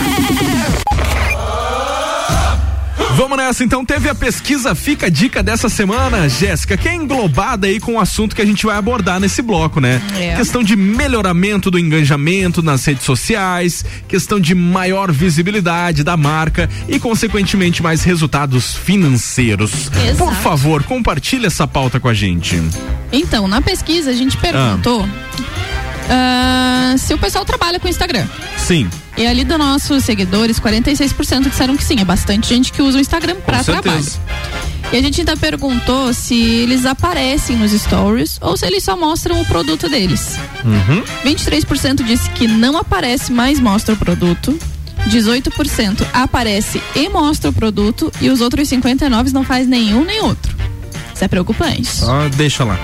Vamos nessa, então teve a pesquisa Fica a Dica dessa semana, Jéssica, que é englobada aí com o assunto que a gente vai abordar nesse bloco, né? É. Questão de melhoramento do engajamento nas redes sociais, questão de maior visibilidade da marca e, consequentemente, mais resultados financeiros. Exato. Por favor, compartilhe essa pauta com a gente. Então, na pesquisa a gente perguntou ah, se o pessoal trabalha com Instagram. Sim. E ali dos nossos seguidores, 46% disseram que sim. É bastante gente que usa o Instagram para trabalho. E a gente ainda perguntou se eles aparecem nos stories ou se eles só mostram o produto deles. Uhum. 23% disse que não aparece, mas mostra o produto. 18% aparece e mostra o produto. E os outros 59% não faz nenhum nem outro. Isso é preocupante. Só deixa lá.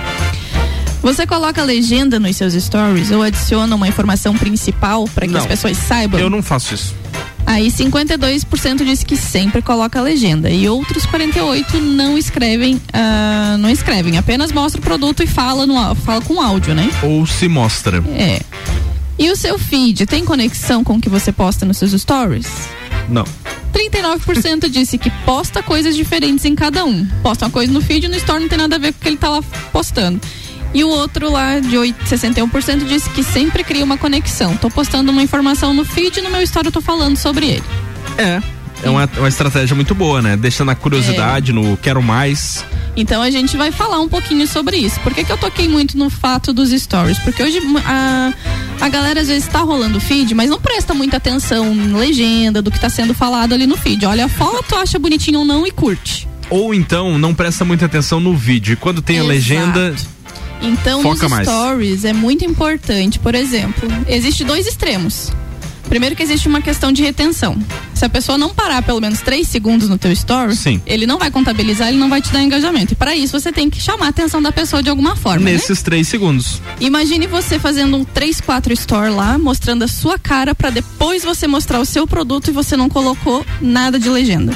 Você coloca legenda nos seus stories ou adiciona uma informação principal para que Não. as pessoas saibam? Eu não faço isso. Aí 52% disse que sempre coloca legenda e outros 48 não escrevem, ah, não escrevem, apenas mostra o produto e fala no fala com áudio, né? Ou se mostra. É. E o seu feed tem conexão com o que você posta nos seus stories? Não. 39% disse que posta coisas diferentes em cada um. Posta uma coisa no feed e no story não tem nada a ver com o que ele tá lá postando. E o outro lá, de 8, 61%, disse que sempre cria uma conexão. Tô postando uma informação no feed e no meu story eu tô falando sobre ele. É. É uma, uma estratégia muito boa, né? Deixa na curiosidade, no quero mais. Então a gente vai falar um pouquinho sobre isso. Por que, que eu toquei muito no fato dos stories? Porque hoje a, a galera às vezes tá rolando feed, mas não presta muita atenção na legenda do que tá sendo falado ali no feed. Olha a foto, acha bonitinho ou não e curte. Ou então não presta muita atenção no vídeo. E quando tem a Exato. legenda. Então, Foca nos mais. stories é muito importante. Por exemplo, existe dois extremos. Primeiro que existe uma questão de retenção. Se a pessoa não parar pelo menos três segundos no teu story, Sim. ele não vai contabilizar, ele não vai te dar engajamento. E para isso você tem que chamar a atenção da pessoa de alguma forma. né? nesses três segundos. Imagine você fazendo um 3, 4 store lá, mostrando a sua cara para depois você mostrar o seu produto e você não colocou nada de legenda.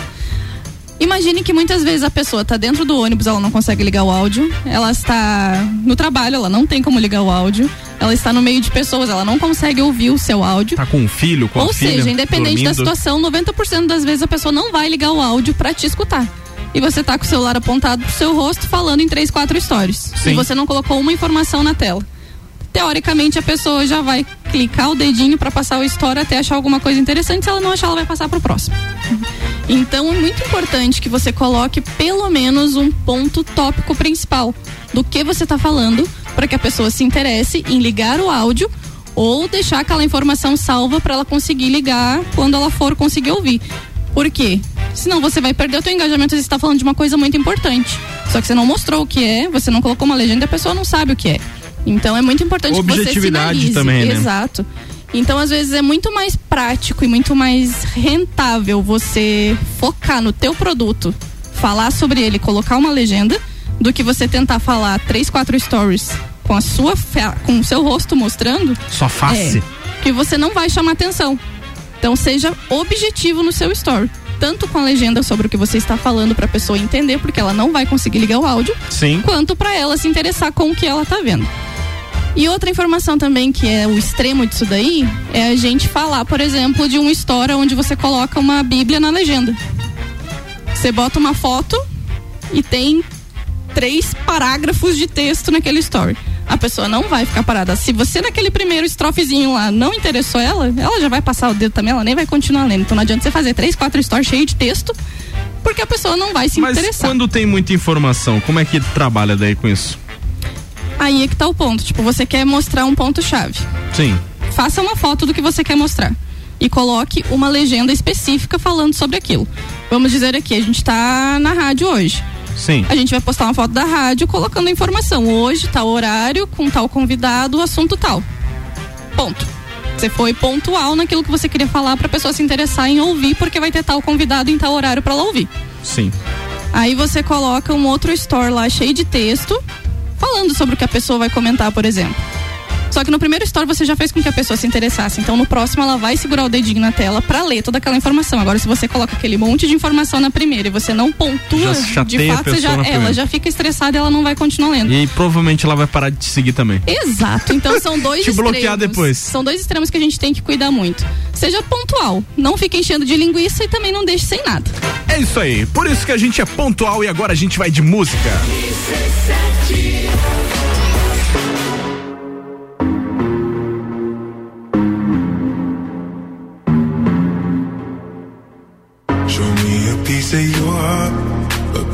Imagine que muitas vezes a pessoa está dentro do ônibus, ela não consegue ligar o áudio, ela está no trabalho, ela não tem como ligar o áudio, ela está no meio de pessoas, ela não consegue ouvir o seu áudio. Tá com um filho, com a Ou filha, seja, independente da dormindo. situação, 90% das vezes a pessoa não vai ligar o áudio para te escutar. E você tá com o celular apontado pro seu rosto falando em três, quatro stories. Sim. E você não colocou uma informação na tela. Teoricamente a pessoa já vai clicar o dedinho para passar o story até achar alguma coisa interessante. Se ela não achar, ela vai passar pro próximo. Então é muito importante que você coloque pelo menos um ponto tópico principal do que você está falando para que a pessoa se interesse em ligar o áudio ou deixar aquela informação salva para ela conseguir ligar quando ela for conseguir ouvir. Por quê? Senão você vai perder o teu engajamento, você está falando de uma coisa muito importante. Só que você não mostrou o que é, você não colocou uma legenda e a pessoa não sabe o que é. Então é muito importante que você sinalize. também, né? Exato. Então, às vezes, é muito mais prático e muito mais rentável você focar no teu produto, falar sobre ele, colocar uma legenda, do que você tentar falar três, quatro stories com a sua com o seu rosto mostrando. Sua face. É, que você não vai chamar atenção. Então, seja objetivo no seu story. Tanto com a legenda sobre o que você está falando para a pessoa entender, porque ela não vai conseguir ligar o áudio, Sim. quanto para ela se interessar com o que ela tá vendo. E outra informação também que é o extremo disso daí é a gente falar, por exemplo, de uma história onde você coloca uma Bíblia na legenda. Você bota uma foto e tem três parágrafos de texto naquele story. A pessoa não vai ficar parada. Se você naquele primeiro estrofezinho lá não interessou ela, ela já vai passar o dedo também, ela nem vai continuar lendo. Então não adianta você fazer três, quatro stories cheios de texto, porque a pessoa não vai se Mas interessar. quando tem muita informação, como é que trabalha daí com isso? Aí é que tá o ponto. Tipo, você quer mostrar um ponto-chave. Sim. Faça uma foto do que você quer mostrar. E coloque uma legenda específica falando sobre aquilo. Vamos dizer aqui, a gente tá na rádio hoje. Sim. A gente vai postar uma foto da rádio colocando a informação. Hoje, tal horário, com tal convidado, assunto tal. Ponto. Você foi pontual naquilo que você queria falar pra pessoa se interessar em ouvir, porque vai ter tal convidado em tal horário pra ela ouvir. Sim. Aí você coloca um outro store lá cheio de texto, falando sobre o que a pessoa vai comentar, por exemplo. Só que no primeiro story você já fez com que a pessoa se interessasse. Então no próximo ela vai segurar o dedinho na tela para ler toda aquela informação. Agora se você coloca aquele monte de informação na primeira e você não pontua, de fato já, é, ela já fica estressada, e ela não vai continuar lendo. E provavelmente ela vai parar de te seguir também. Exato. Então são dois te extremos. bloquear depois. São dois extremos que a gente tem que cuidar muito. Seja pontual, não fique enchendo de linguiça e também não deixe sem nada. É isso aí. Por isso que a gente é pontual e agora a gente vai de música. 17.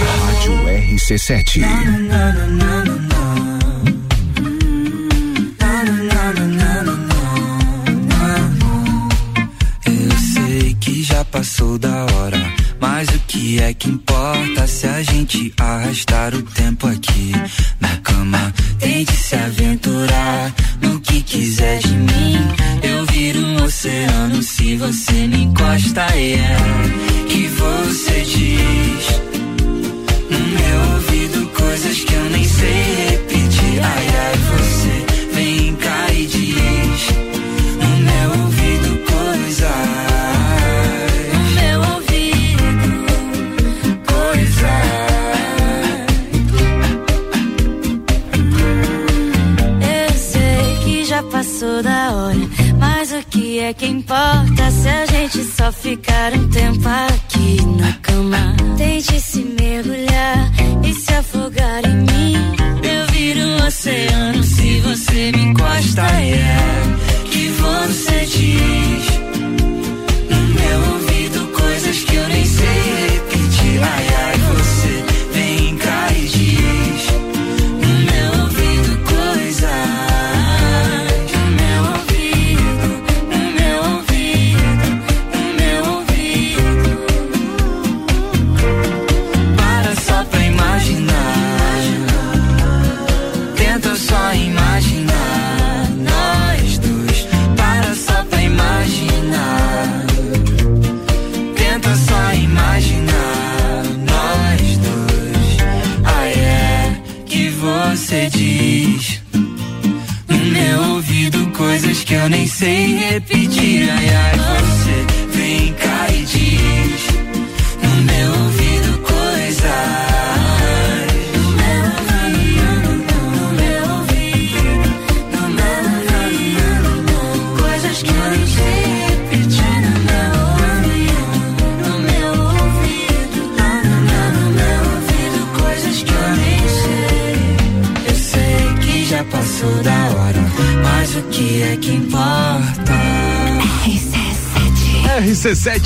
Rádio RC7.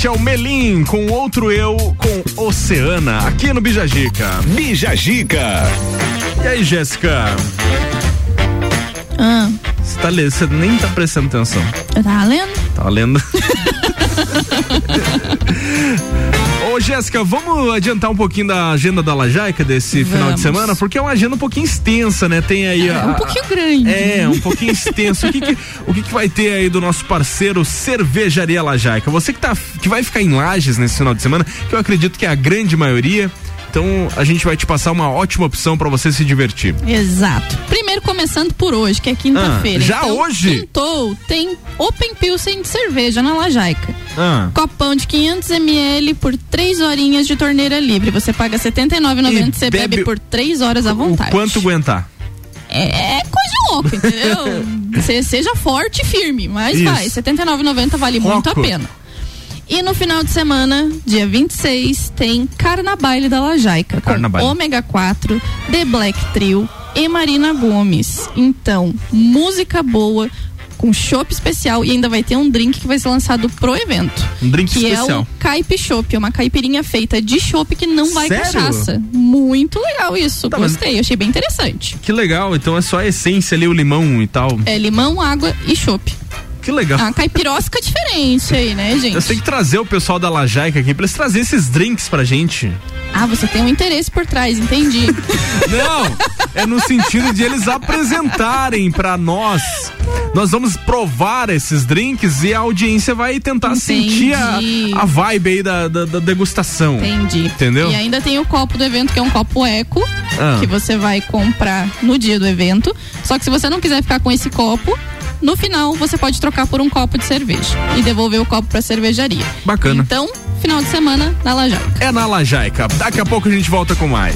É o Melim com outro eu com Oceana aqui no Bijagica. Bijagica. E aí, Jéssica? Ah, Você tá lendo, você nem tá prestando atenção. tá lendo? Tá lendo? Jéssica, vamos adiantar um pouquinho da agenda da Lajaica desse final de Vamos. semana, porque é uma agenda um pouquinho extensa, né? Tem aí. É a- um pouquinho grande. É, um pouquinho extenso. O, que, que- o que, que vai ter aí do nosso parceiro Cervejaria Lajaica? Você que, tá, que vai ficar em Lages nesse final de semana, que eu acredito que é a grande maioria. Então a gente vai te passar uma ótima opção pra você se divertir. Exato. Primeiro começando por hoje, que é quinta-feira. Ah, já Então, hoje? Quintou, tem Open Pilsen de cerveja na Lajaica. Ah. Copão de 500 ml por 3 horinhas de torneira livre. Você paga R$ 79,90 e você bebe bebe por 3 horas à vontade. Quanto aguentar? É, é coisa de louco, entendeu? Você seja forte e firme, mas Isso. vai. R$ 79,90 vale muito a Foco. pena. E no final de semana, dia 26, tem Carnabaile da Lajaica. Com Carnabaile. Ômega 4, The Black Trio e Marina Gomes. Então, música boa, com chopp especial e ainda vai ter um drink que vai ser lançado pro evento. Um drink que especial. é o Caipe Chopp, é uma caipirinha feita de chopp que não vai Sério? cachaça. Muito legal isso, Tá, gostei, achei bem interessante. Que legal, então é só a essência ali, o limão e tal. É limão, água e chopp. Que legal. É uma caipirosca diferente aí, né, gente? Eu sei que trazer o pessoal da Lajaica aqui pra eles trazerem esses drinks pra gente. Ah, você tem um interesse por trás, entendi. Não, é no sentido de eles apresentarem pra nós. Nós vamos provar esses drinks e a audiência vai tentar sentir a, a vibe aí da, da, da degustação. Entendi. Entendeu? E ainda tem o copo do evento, que é um copo eco, Ah. que você vai comprar no dia do evento. Só que se você não quiser ficar com esse copo, no final você pode trocar por um copo de cerveja e devolver o copo pra cervejaria. Bacana. Então, final de semana na Lajaica. É na Lajaica. Daqui a pouco a gente volta com mais.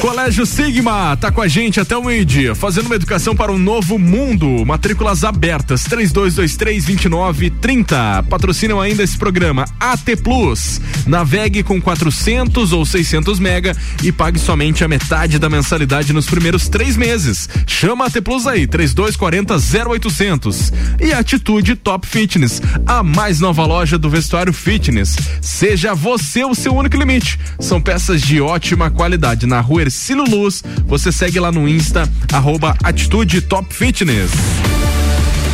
Colégio Sigma tá com a gente até o meio-dia, fazendo uma educação para um novo mundo. Matrículas abertas, 3223-2930. Patrocinam ainda esse programa AT Plus. Navegue com 400 ou 600 mega e pague somente a metade da mensalidade nos primeiros três meses. Chama AT Plus aí, 3240 0800. E Atitude Top Fitness, a mais nova loja do vestuário fitness. Seja você o seu único limite. São peças de ótima qualidade na rua Ercílio Luz. Você segue lá no Insta, arroba Atitude Top Fitness.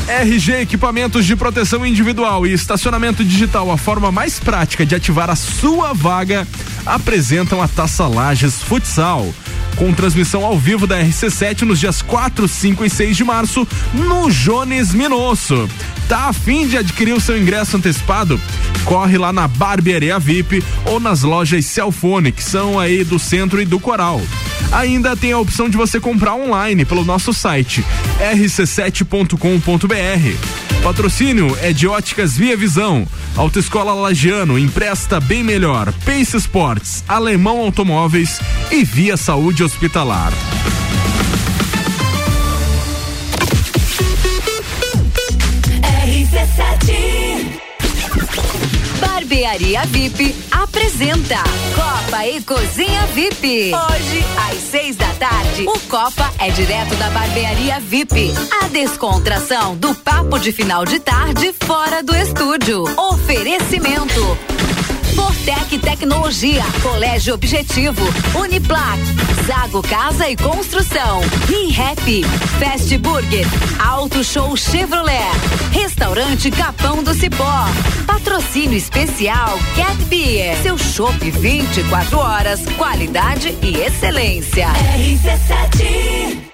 RG Equipamentos de Proteção Individual e Estacionamento Digital, a forma mais prática de ativar a sua vaga, apresentam a Taça Lages Futsal. Com transmissão ao vivo da RC7 nos dias 4, 5 e 6 de março, no Jones Minosso. Tá a fim de adquirir o seu ingresso antecipado? Corre lá na Barbearia VIP ou nas lojas Celfone, que são aí do centro e do Coral. Ainda tem a opção de você comprar online pelo nosso site rc7.com.br. Patrocínio é de Óticas Via Visão, Autoescola Lagiano, empresta bem melhor, Pace Sports, Alemão Automóveis e Via Saúde Hospitalar. RC7 Barbearia VIP apresenta Copa e Cozinha VIP. Hoje, às seis da tarde, o Copa é direto da Barbearia VIP. A descontração do papo de final de tarde fora do estúdio. Oferecimento. Fortec Tecnologia, Colégio Objetivo, Uniplac, Zago Casa e Construção, ReHap, Fast Burger, Auto Show Chevrolet, Restaurante Capão do Cipó, Patrocínio Especial Cat Beer, seu chopp 24 horas, qualidade e excelência. RC7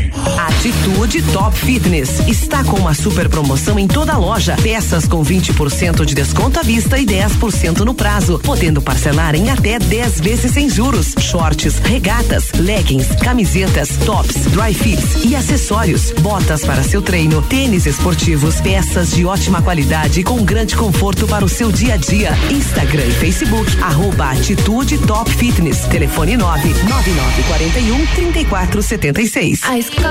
Atitude Top Fitness está com uma super promoção em toda a loja. Peças com 20% de desconto à vista e 10% no prazo, podendo parcelar em até 10 vezes sem juros. Shorts, regatas, leggings, camisetas, tops, dry fits e acessórios. Botas para seu treino, tênis esportivos, peças de ótima qualidade com grande conforto para o seu dia a dia. Instagram e Facebook, arroba Atitude Top Fitness. Telefone 9 9941 3476. A escola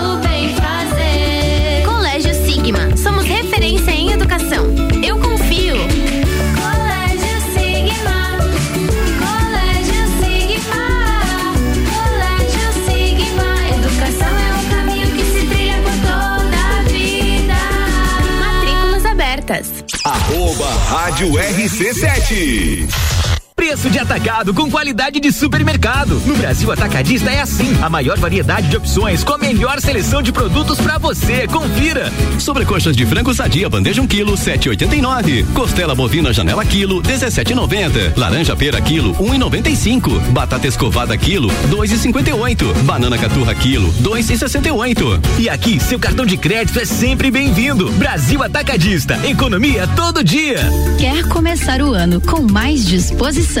Arroba Rádio RC7. Preço de atacado com qualidade de supermercado. No Brasil Atacadista é assim. A maior variedade de opções com a melhor seleção de produtos pra você. Confira. Sobrecoxas de frango sadia, bandeja 1 quilo, 7,89. Costela bovina janela quilo, 17,90. Laranja pera quilo, 1,95. Batata escovada quilo, 2,58. Banana caturra quilo, 2,68. E aqui, seu cartão de crédito é sempre bem-vindo. Brasil Atacadista. Economia todo dia. Quer começar o ano com mais disposição,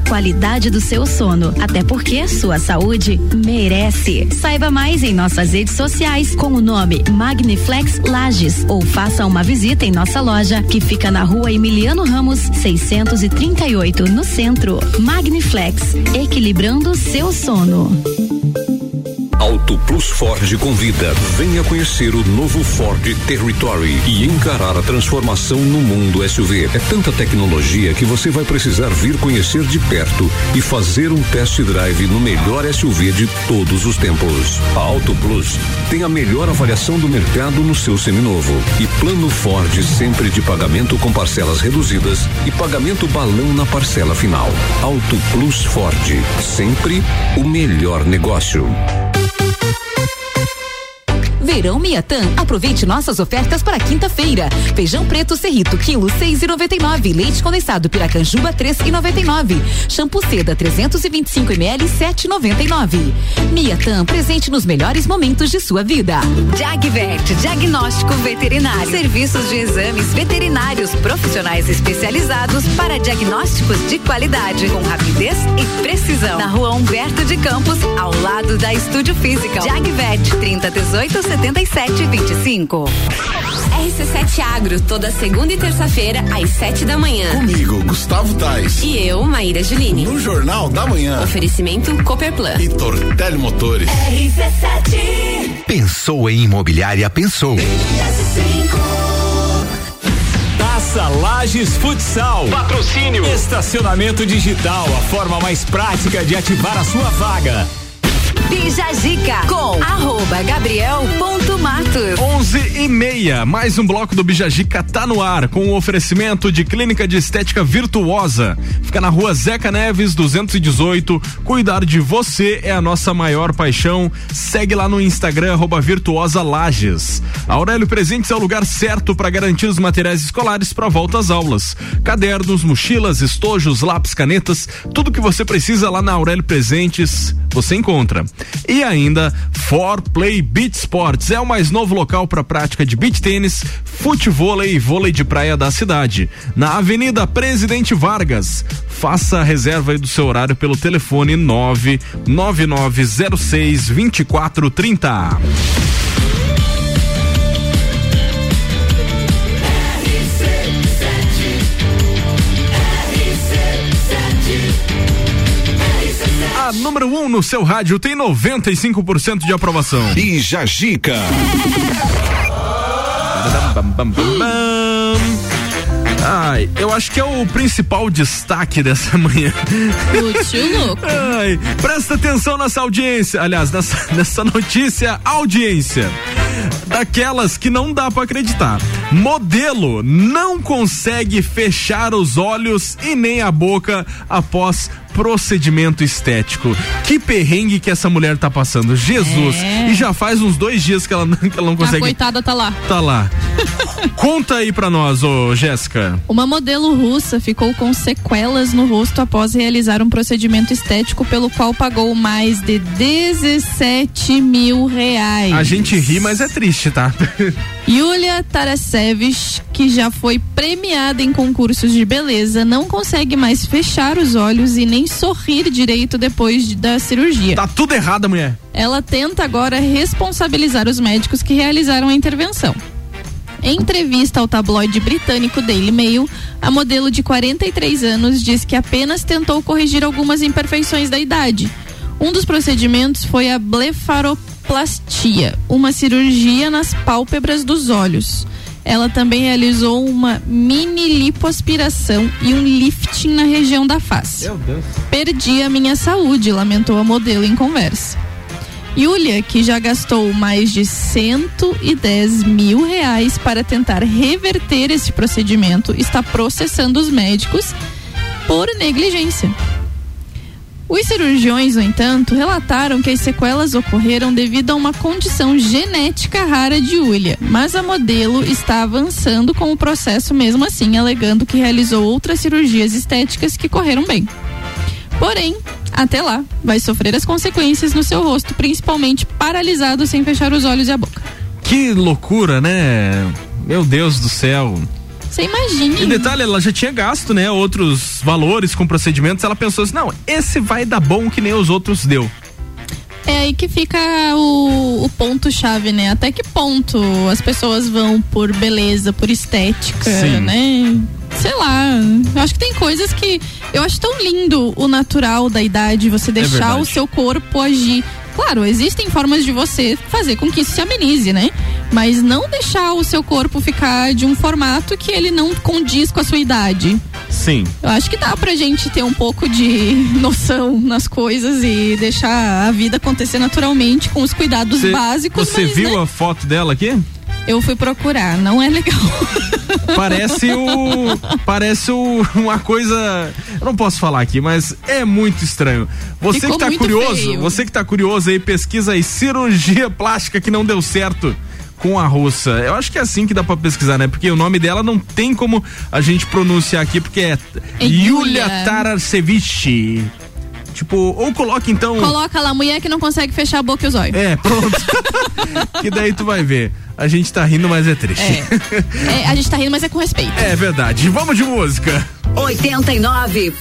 qualidade do seu sono. Até porque sua saúde merece. Saiba mais em nossas redes sociais com o nome Magniflex Lages ou faça uma visita em nossa loja que fica na rua Emiliano Ramos 638 no centro. Magniflex, equilibrando seu sono. Auto Plus Ford convida. Venha conhecer o novo Ford Territory e encarar a transformação no mundo SUV. É tanta tecnologia que você vai precisar vir conhecer de perto e fazer um test drive no melhor SUV de todos os tempos. A Auto Plus tem a melhor avaliação do mercado no seu seminovo e plano Ford sempre de pagamento com parcelas reduzidas e pagamento balão na parcela final. Auto Plus Ford, sempre o melhor negócio. Verão Miatã, aproveite nossas ofertas para quinta-feira. Feijão preto Cerrito, quilo seis e noventa e nove. Leite condensado Piracanjuba, três e noventa e nove. Shampoo Seda, 325 ml, sete e noventa e nove. Miatã, presente nos melhores momentos de sua vida. Jagvet, diagnóstico veterinário. Serviços de exames veterinários profissionais especializados para diagnósticos de qualidade, com rapidez e precisão. Na rua Humberto de Campos, ao lado da Estúdio Física. Jagvet, 30 18 77 25. RC7 Agro, toda segunda e terça-feira, às sete da manhã. Comigo, Gustavo Tais. E eu, Maíra Juline. No Jornal da Manhã. Oferecimento Copperplan. E Tortelli Motores. RC7. Pensou em imobiliária? Pensou. Taça Lages Futsal. Patrocínio. Estacionamento digital, a forma mais prática de ativar a sua vaga. Bija Zica com arroba Gabriel ponto. 11 e meia, mais um bloco do Bijagica tá no ar com o oferecimento de clínica de estética virtuosa. Fica na rua Zeca Neves 218. Cuidar de você é a nossa maior paixão. Segue lá no Instagram arroba virtuosa Lages. Aurélio Presentes é o lugar certo para garantir os materiais escolares para volta às aulas. Cadernos, mochilas, estojos, lápis, canetas, tudo que você precisa lá na Aurélio Presentes você encontra. E ainda For Play Beach Sports é o mais novo local para prática de beach tênis, futevôlei e vôlei de praia da cidade. Na Avenida Presidente Vargas. Faça a reserva do seu horário pelo telefone 99906 2430. A número 1 um no seu rádio tem 95% de aprovação. E Jajica. Ai, eu acho que é o principal destaque dessa manhã. Ai, presta atenção nessa audiência, aliás, nessa, nessa notícia, audiência. Daquelas que não dá pra acreditar. Modelo não consegue fechar os olhos e nem a boca após procedimento estético. Que perrengue que essa mulher tá passando. Jesus. É. E já faz uns dois dias que ela, não- que ela não A consegue. coitada tá lá. Tá lá. Conta aí pra nós, ô Jéssica. Uma modelo russa ficou com sequelas no rosto após realizar um procedimento estético pelo qual pagou mais de 17 mil reais. A gente ri, mas é triste, tá? Yulia Tarasevich, que já foi premiada em concursos de beleza, não consegue mais fechar os olhos e nem sorrir direito depois de- da cirurgia. Tá tudo errado, mulher. Ela tenta agora responsabilizar os médicos que realizaram a intervenção. Em entrevista ao tabloide britânico Daily Mail, a modelo de 43 anos diz que apenas tentou corrigir algumas imperfeições da idade. Um dos procedimentos foi a blefaroplastia, uma cirurgia nas pálpebras dos olhos. Ela também realizou uma mini lipoaspiração e um lifting na região da face. Meu Deus. Perdi a minha saúde, lamentou a modelo em conversa. Yulia, que já gastou mais de 110 mil reais para tentar reverter esse procedimento, está processando os médicos por negligência. Os cirurgiões, no entanto, relataram que as sequelas ocorreram devido a uma condição genética rara de Yulia, mas a modelo está avançando com o processo mesmo assim, alegando que realizou outras cirurgias estéticas que correram bem. Porém, até lá, vai sofrer as consequências no seu rosto, principalmente paralisado sem fechar os olhos e a boca. Que loucura, né? Meu Deus do céu. Você imagina. E detalhe, ela já tinha gasto, né? Outros valores com procedimentos. Ela pensou assim: não, esse vai dar bom que nem os outros deu. É aí que fica o, o ponto-chave, né? Até que ponto as pessoas vão por beleza, por estética, Sim. né? Sei lá. Eu acho que tem coisas que. Eu acho tão lindo o natural da idade, você deixar verdade. o seu corpo agir. Claro, existem formas de você fazer com que isso se amenize, né? Mas não deixar o seu corpo ficar de um formato que ele não condiz com a sua idade. Sim. Eu acho que dá pra gente ter um pouco de noção nas coisas e deixar a vida acontecer naturalmente com os cuidados Cê- básicos. Você mas, viu né, a foto dela aqui? Eu fui procurar, não é legal. Parece o. Parece o, uma coisa. Eu não posso falar aqui, mas é muito estranho. Você Ficou que tá curioso, feio. você que tá curioso aí, pesquisa aí cirurgia plástica que não deu certo com a russa. Eu acho que é assim que dá para pesquisar, né? Porque o nome dela não tem como a gente pronunciar aqui, porque é, é Yulia Tarasevich. Tipo, ou coloca então. Coloca lá, mulher que não consegue fechar a boca e os olhos. É, pronto. que daí tu vai ver. A gente tá rindo, mas é triste. É. é. a gente tá rindo, mas é com respeito. É verdade. Vamos de música. 89.9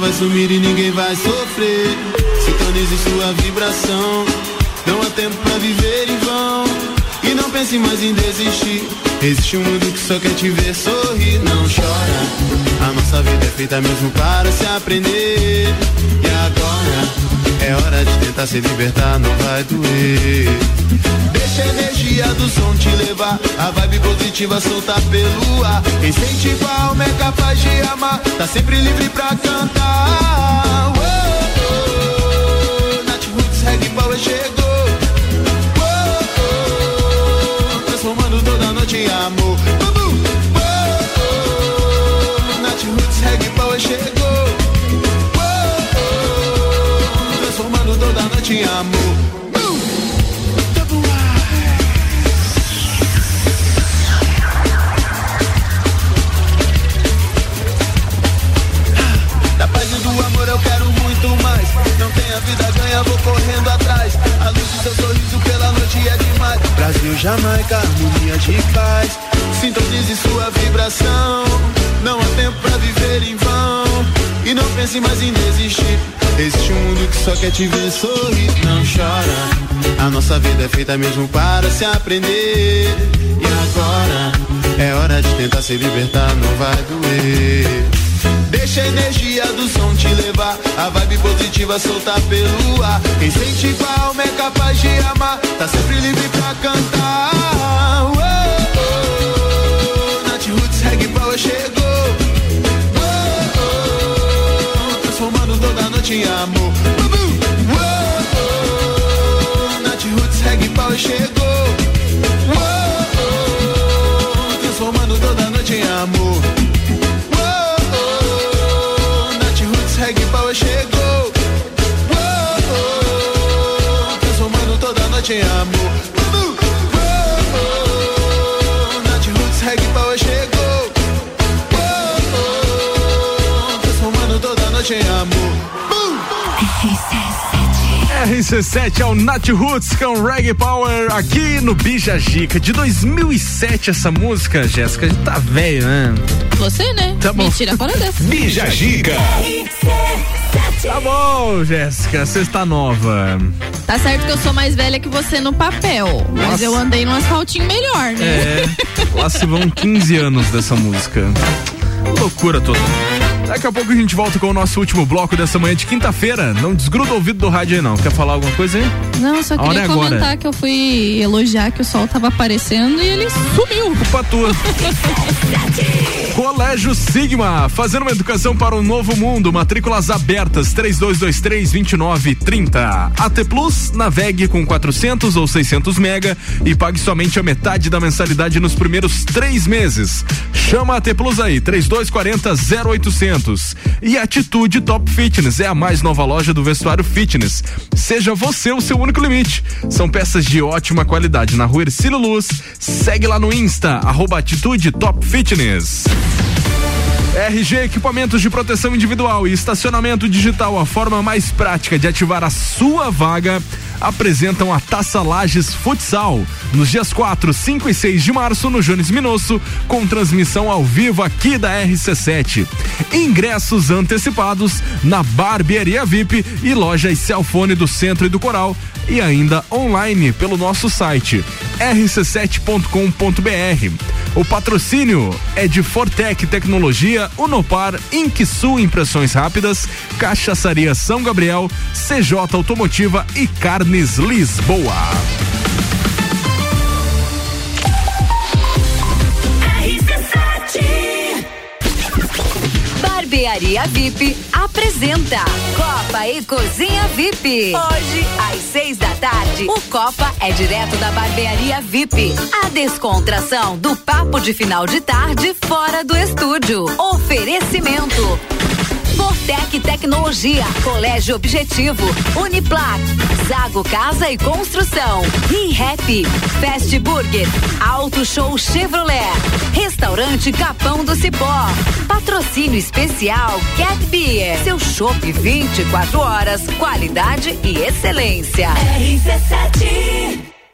Vai sumir e ninguém vai sofrer. Sintonize sua vibração, não há tempo pra viver em vão. E não pense mais em desistir. Existe um mundo que só quer te ver sorrir. Não chora, a nossa vida é feita mesmo para se libertar, não vai doer. Deixa a energia do som te levar, a vibe positiva soltar pelo ar. Quem sente com a alma é capaz de amar, tá sempre livre pra cantar. Oh, Nath Roots Reggae Power chegou. Transformando toda noite em amor. Muito mais. Não tem a vida ganha, vou correndo atrás. A luz do seu sorriso pela noite é demais. Brasil, Jamaica, harmonia de paz. Sintonize sua vibração. Não há tempo pra viver em vão. E não pense mais em desistir. Existe um mundo que só quer te ver sorrir. Não chora. A nossa vida é feita mesmo para se aprender. E agora é hora de tentar se libertar, não vai doer. Deixa a energia do som te levar, a vibe positiva soltar pelo ar. Quem sente com a alma é capaz de amar, tá sempre livre pra cantar. RC7 é o Nat Roots com Reggae Power aqui no Bija Gica. De 2007 essa música, Jéssica, tá velho, né? Você, né? Tá bom. Mentira fora dessa. Bija Gica. Tá bom, Jéssica, sexta nova. Tá certo que eu sou mais velha que você no papel, mas Nossa. eu andei num asfaltinho melhor, né? É, lá se vão 15 anos dessa música. Loucura toda. Daqui a pouco a gente volta com o nosso último bloco dessa manhã de quinta-feira. Não desgruda o ouvido do rádio aí não. Quer falar alguma coisa aí? Não, só queria é agora. comentar que eu fui elogiar que o sol tava aparecendo e ele sumiu. Culpa tua. Colégio Sigma, fazendo uma educação para um novo mundo. Matrículas abertas 3223-2930. AT Plus, navegue com 400 ou 600 mega e pague somente a metade da mensalidade nos primeiros três meses. Chama a AT Plus aí, 3240-0800. E Atitude Top Fitness é a mais nova loja do vestuário fitness. Seja você o seu único limite. São peças de ótima qualidade na rua Ercílio Luz. Segue lá no Insta, arroba Atitude Top Fitness. RG Equipamentos de Proteção Individual e Estacionamento Digital, a forma mais prática de ativar a sua vaga, apresentam a Taça Lages Futsal nos dias 4, 5 e 6 de março no Jones Minosso, com transmissão ao vivo aqui da RC7. Ingressos antecipados na Barbearia VIP e lojas Celfone do Centro e do Coral e ainda online pelo nosso site rc7.com.br. O patrocínio é de Fortec Tecnologia, Unopar, Inquisul Impressões Rápidas, Cachaçaria São Gabriel, CJ Automotiva e Carnes Lisboa. Barbearia VIP apresenta Copa e Cozinha VIP. Hoje, às seis da tarde, o Copa é direto da Barbearia VIP. A descontração do papo de final de tarde fora do estúdio. Oferecimento. Fortec Tecnologia, Colégio Objetivo, Uniplac, Zago Casa e Construção, ReHap, Fast Burger, Auto Show Chevrolet, Restaurante Capão do Cipó, Patrocínio Especial Cat Beer, seu chopp 24 horas, qualidade e excelência. RC7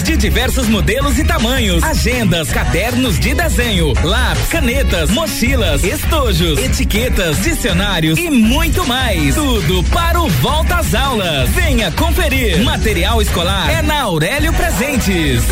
De diversos modelos e tamanhos. Agendas, cadernos de desenho, lápis, canetas, mochilas, estojos, etiquetas, dicionários e muito mais. Tudo para o volta às aulas. Venha conferir. Material escolar é na Aurélio Presentes.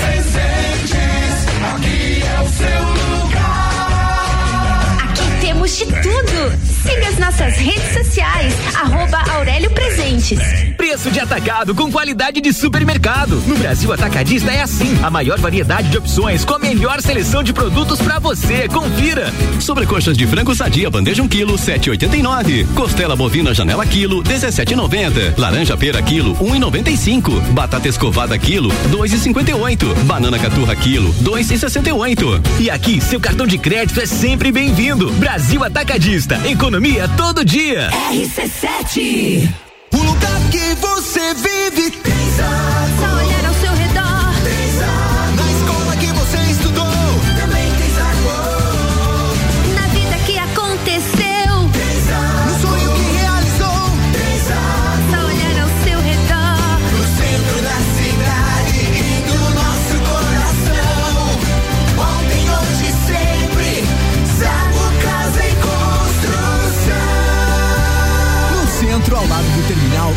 aqui é o seu lugar. Aqui temos de tudo. Siga as nossas redes sociais, arroba Aurélio Presentes. Preço de atacado com qualidade de supermercado. No Brasil Atacadista é assim. A maior variedade de opções com a melhor seleção de produtos pra você. Confira. Sobrecoxas de frango sadia, bandeja 1 quilo, 7,89. Costela bovina janela quilo, 17,90. Laranja pera quilo, 1,95. Batata escovada quilo, 2,58. Banana caturra quilo, 2,68. E aqui, seu cartão de crédito é sempre bem-vindo. Brasil Atacadista. Economia todo dia. RC7 O lugar que você vive Só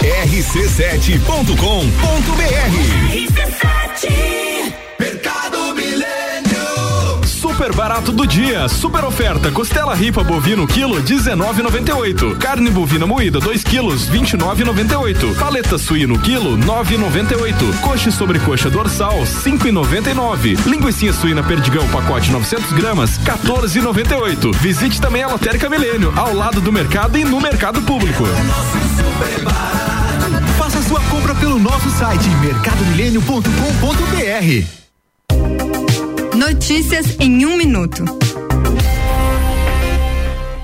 rc7.com.br. RC7 Super barato do dia, super oferta, costela ripa bovino quilo 19,98, carne bovina moída 2 quilos 29,98, paleta suíno quilo 9,98, coxa e sobrecoxa dorsal 5,99, linguiça suína perdigão pacote 900 gramas 14,98. Visite também a Lotérica Milênio, ao lado do mercado e no mercado público. Faça sua compra pelo nosso site mercadomilênio.com.br. Notícias em um minuto.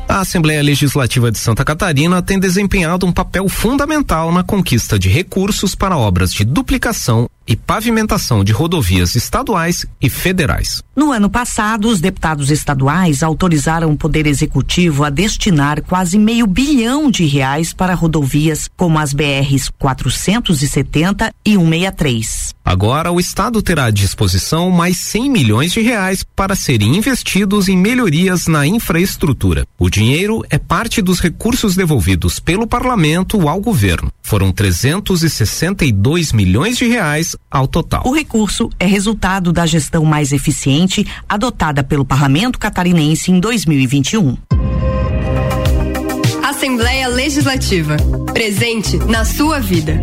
A Assembleia Legislativa de Santa Catarina tem desempenhado um papel fundamental na conquista de recursos para obras de duplicação e pavimentação de rodovias estaduais e federais. No ano passado, os deputados estaduais autorizaram o Poder Executivo a destinar quase meio bilhão de reais para rodovias como as BRs 470 e 163. Agora, o Estado terá à disposição mais 100 milhões de reais para serem investidos em melhorias na infraestrutura. O dinheiro é parte dos recursos devolvidos pelo parlamento ao governo. Foram 362 milhões de reais ao total. O recurso é resultado da gestão mais eficiente adotada pelo Parlamento Catarinense em 2021. Assembleia Legislativa. Presente na sua vida.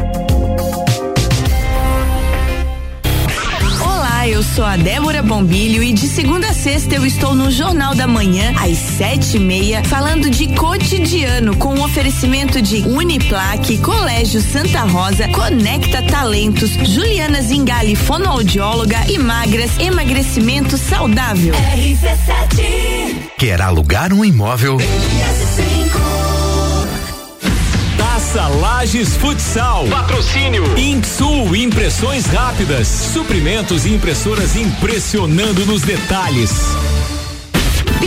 Sou a Débora Bombilho e de segunda a sexta eu estou no Jornal da Manhã, às sete e meia, falando de cotidiano com o oferecimento de Uniplaque, Colégio Santa Rosa, Conecta Talentos, Juliana Zingali, fonoaudióloga e magras, emagrecimento saudável. RC7 Quer alugar um imóvel? Taça Lages Futsal. Patrocínio. Insul Impressões Rápidas. Suprimentos e impressoras impressionando nos detalhes.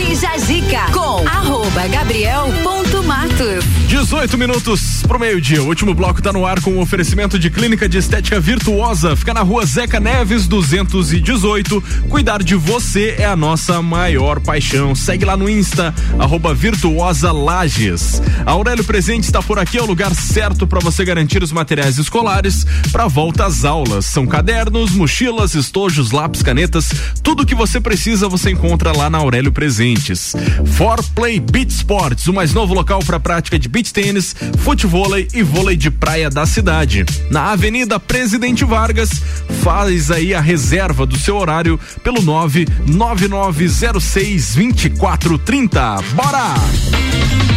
Bija Zica com arroba Gabriel ponto Matos. 18 minutos pro meio-dia. O último bloco tá no ar com o oferecimento de clínica de estética virtuosa. Fica na rua Zeca Neves 218. Cuidar de você é a nossa maior paixão. Segue lá no Insta, arroba Virtuosa Lages. A Aurélio Presente está por aqui, é o lugar certo para você garantir os materiais escolares para volta às aulas. São cadernos, mochilas, estojos, lápis, canetas, tudo que você precisa você encontra lá na Aurélio Presentes. For Play Beach Sports, o mais novo local para prática de beach tênis, futevôlei e vôlei de praia da cidade. Na Avenida Presidente Vargas, faz aí a reserva do seu horário pelo 99906 2430. Bora!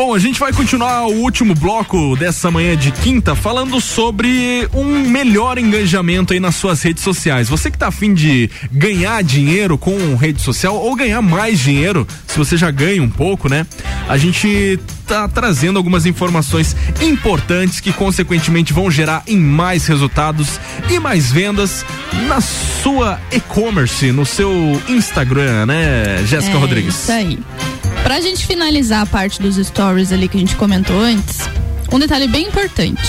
Bom, a gente vai continuar o último bloco dessa manhã de quinta falando sobre um melhor engajamento aí nas suas redes sociais. Você que tá afim de ganhar dinheiro com rede social ou ganhar mais dinheiro, se você já ganha um pouco, né? A gente tá trazendo algumas informações importantes que consequentemente vão gerar em mais resultados e mais vendas na sua e-commerce, no seu Instagram, né, Jéssica É, Rodrigues? Isso aí. Pra gente finalizar a parte dos stories ali que a gente comentou antes, um detalhe bem importante.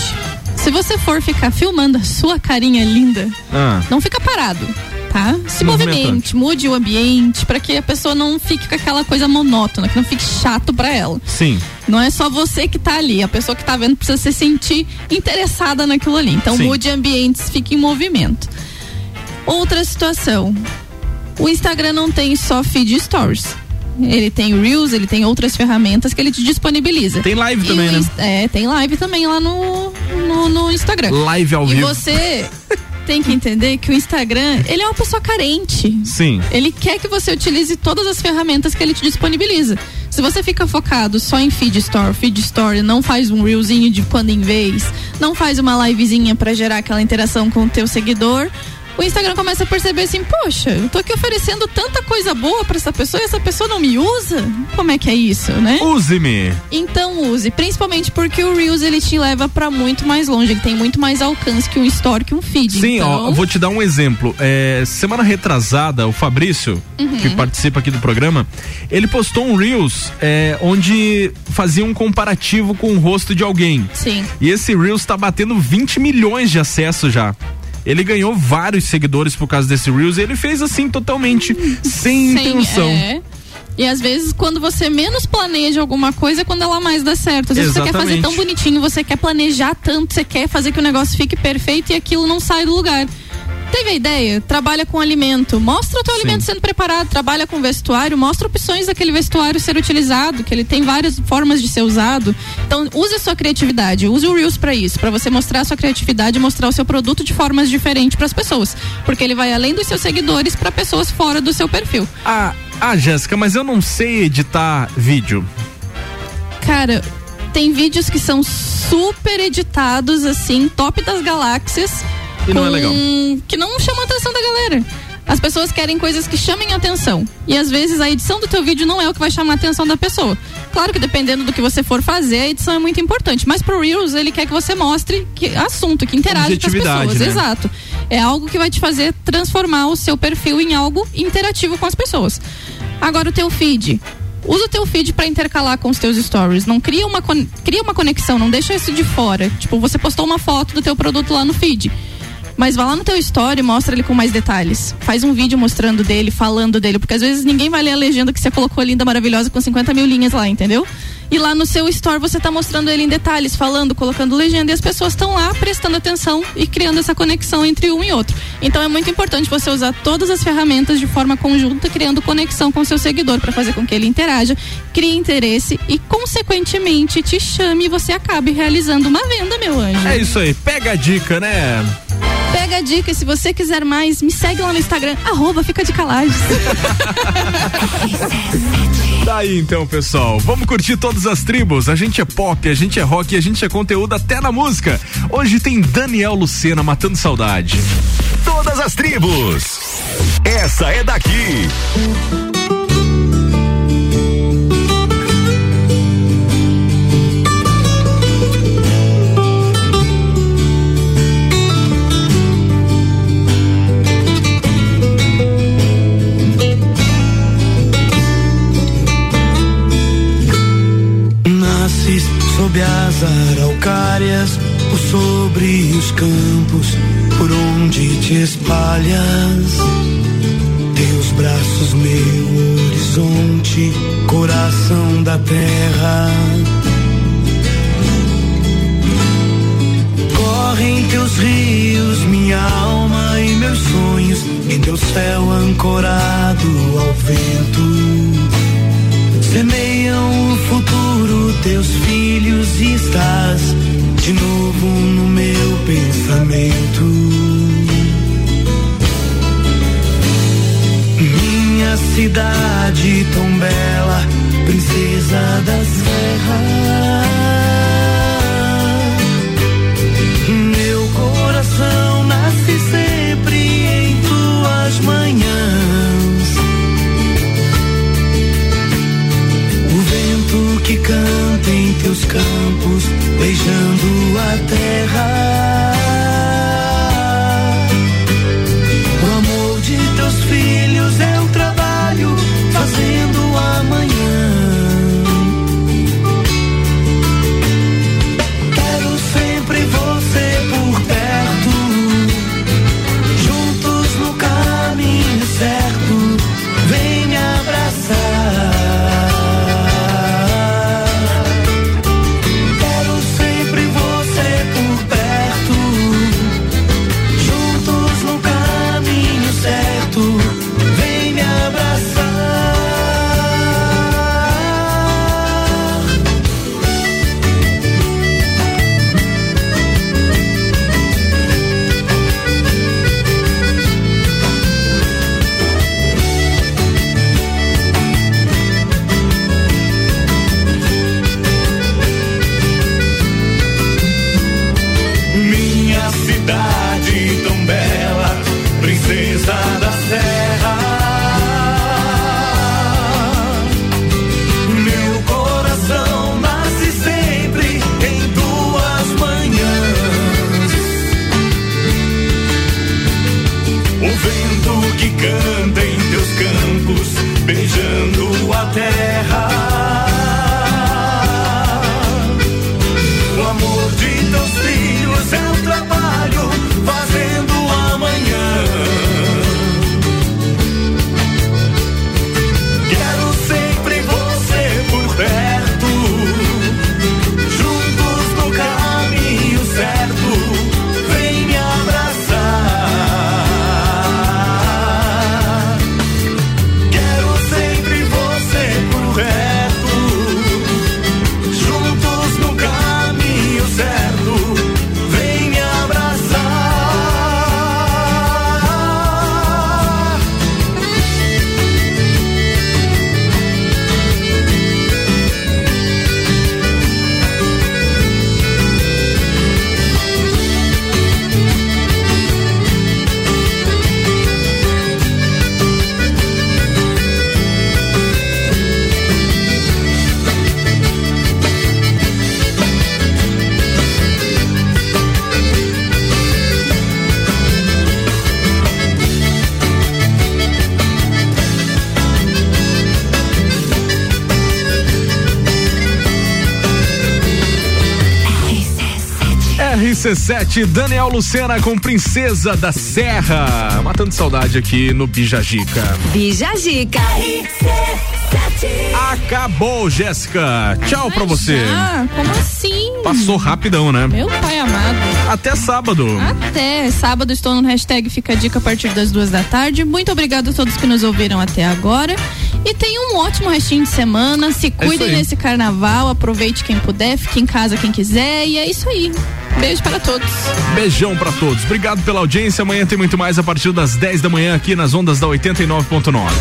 Se você for ficar filmando a sua carinha linda, Ah. não fica parado, tá? Se movimente, mude o ambiente pra que a pessoa não fique com aquela coisa monótona, que não fique chato pra ela. Sim. Não é só você que tá ali, a pessoa que tá vendo precisa se sentir interessada naquilo ali. Então Sim. mude ambientes, fique em movimento. Outra situação. O Instagram não tem só feed stories. Ele tem Reels, ele tem outras ferramentas que ele te disponibiliza. Tem live E também, né? É, tem live também lá no, no, no Instagram. Live ao e vivo. você tem que entender que o Instagram, ele é uma pessoa carente. Sim. Ele quer que você utilize todas as ferramentas que ele te disponibiliza. Se você fica focado só em feed store, feed story, não faz um reelzinho de quando em vez, não faz uma livezinha pra gerar aquela interação com o teu seguidor, o Instagram começa a perceber assim, poxa, eu tô aqui oferecendo tanta coisa boa pra essa pessoa e essa pessoa não me usa? Como é que é isso, né? Use-me. Então use, principalmente porque o Reels ele te leva pra muito mais longe, ele tem muito mais alcance que um story, que um feed. Sim, então... ó, eu vou te dar um exemplo. É, semana retrasada, o Fabrício, Uhum. que participa aqui do programa, ele postou um Reels é, onde fazia um comparativo com o rosto de alguém. Sim. E esse Reels tá batendo 20 milhões de acessos já. Ele ganhou vários seguidores por causa desse Reels e ele fez assim totalmente sem, Sem- intenção. é. E às vezes, quando você menos planeja alguma coisa, é quando ela mais dá certo. Às vezes você quer fazer Exatamente. tão bonitinho, você quer planejar tanto, você quer fazer que o negócio fique perfeito e aquilo não sai do lugar. Teve a ideia? Trabalha com alimento. Mostra o teu alimento sendo preparado. Trabalha com vestuário. Mostra opções daquele vestuário ser utilizado, que ele tem várias formas de ser usado. Então, use a sua criatividade. Use o Reels pra isso, pra você mostrar a sua criatividade e mostrar o seu produto de formas diferentes pras pessoas. Porque ele vai além dos seus seguidores pra pessoas fora do seu perfil. Ah, ah, Jéssica, mas eu não sei editar vídeo. Cara, tem vídeos que são super editados, assim, top das galáxias. E não é com- legal. Que não chamam a atenção da galera. As pessoas querem coisas que chamem a atenção. E às vezes a edição do teu vídeo não é o que vai chamar a atenção da pessoa. Claro que dependendo do que você for fazer, a edição é muito importante. Mas pro Reels, ele quer que você mostre que assunto, que interage com as pessoas. né? Exato. É algo que vai te fazer transformar o seu perfil em algo interativo com as pessoas. Agora o teu feed. Usa o teu feed pra intercalar com os teus stories. Não cria uma, cria uma conexão, não deixa isso de fora. Tipo, você postou uma foto do teu produto lá no feed. Mas vá lá no teu story e mostra ele com mais detalhes. Faz um vídeo mostrando dele, falando dele, porque às vezes ninguém vai ler a legenda que você colocou linda, maravilhosa, com 50 mil linhas lá, entendeu? E lá no seu story você tá mostrando ele em detalhes, falando, colocando legenda, e as pessoas estão lá prestando atenção e criando essa conexão entre um e outro. Então é muito importante você usar todas as ferramentas de forma conjunta, criando conexão com o seu seguidor para fazer com que ele interaja, crie interesse e, consequentemente, te chame e você acabe realizando uma venda, meu anjo. É isso aí, pega a dica, né? Pega a dica e se você quiser mais, me segue lá no Instagram, arroba fica de calagens. Daí então, pessoal, vamos curtir todas as tribos. A gente é pop, a gente é rock, a gente é conteúdo até na música. Hoje tem Daniel Lucena matando saudade. Todas as tribos. Essa é daqui.「araucárias, por sobre os campos, por onde te espalhas. Teus braços, meu horizonte, coração da terra. Correm teus rios, minha alma e meus sonhos, em teu céu ancorado ao vento. Semeiam o futuro, teus filhos, estás de novo no meu pensamento. Minha cidade tão bela, princesa da serra. Meu coração nasce sempre em tuas manhãs. O vento que canta em teus campos, beijando a terra. RC7, Daniel Lucena com Princesa da Serra. Matando saudade aqui no Bijagica. Bijagica. Acabou, Jéssica. Tchau pra você. Ah, como assim? Passou rapidão, né? Meu pai amado. Até sábado. Até sábado estou no hashtag Fica a Dica a partir das duas da tarde. Muito obrigado a todos que nos ouviram até agora. E tenham um ótimo restinho de semana. Se cuidem aí. nesse carnaval. Aproveite quem puder, fique em casa quem quiser. E é isso aí. Beijo para todos. Beijão pra todos. Obrigado pela audiência. Amanhã tem muito mais a partir das 10 da manhã aqui nas ondas da 89.9.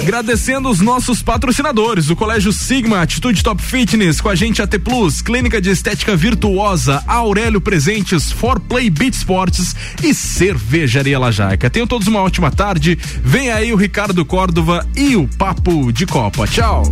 Agradecendo os nossos patrocinadores, o Colégio Sigma, Atitude Top Fitness, com a gente AT Plus, Clínica de Estética Virtuosa, Aurélio Presentes, For Play Beat Sports e Cervejaria Lajaica. Tenham todos uma ótima tarde. Vem aí o Ricardo Córdova e o Papo de Copa. Tchau.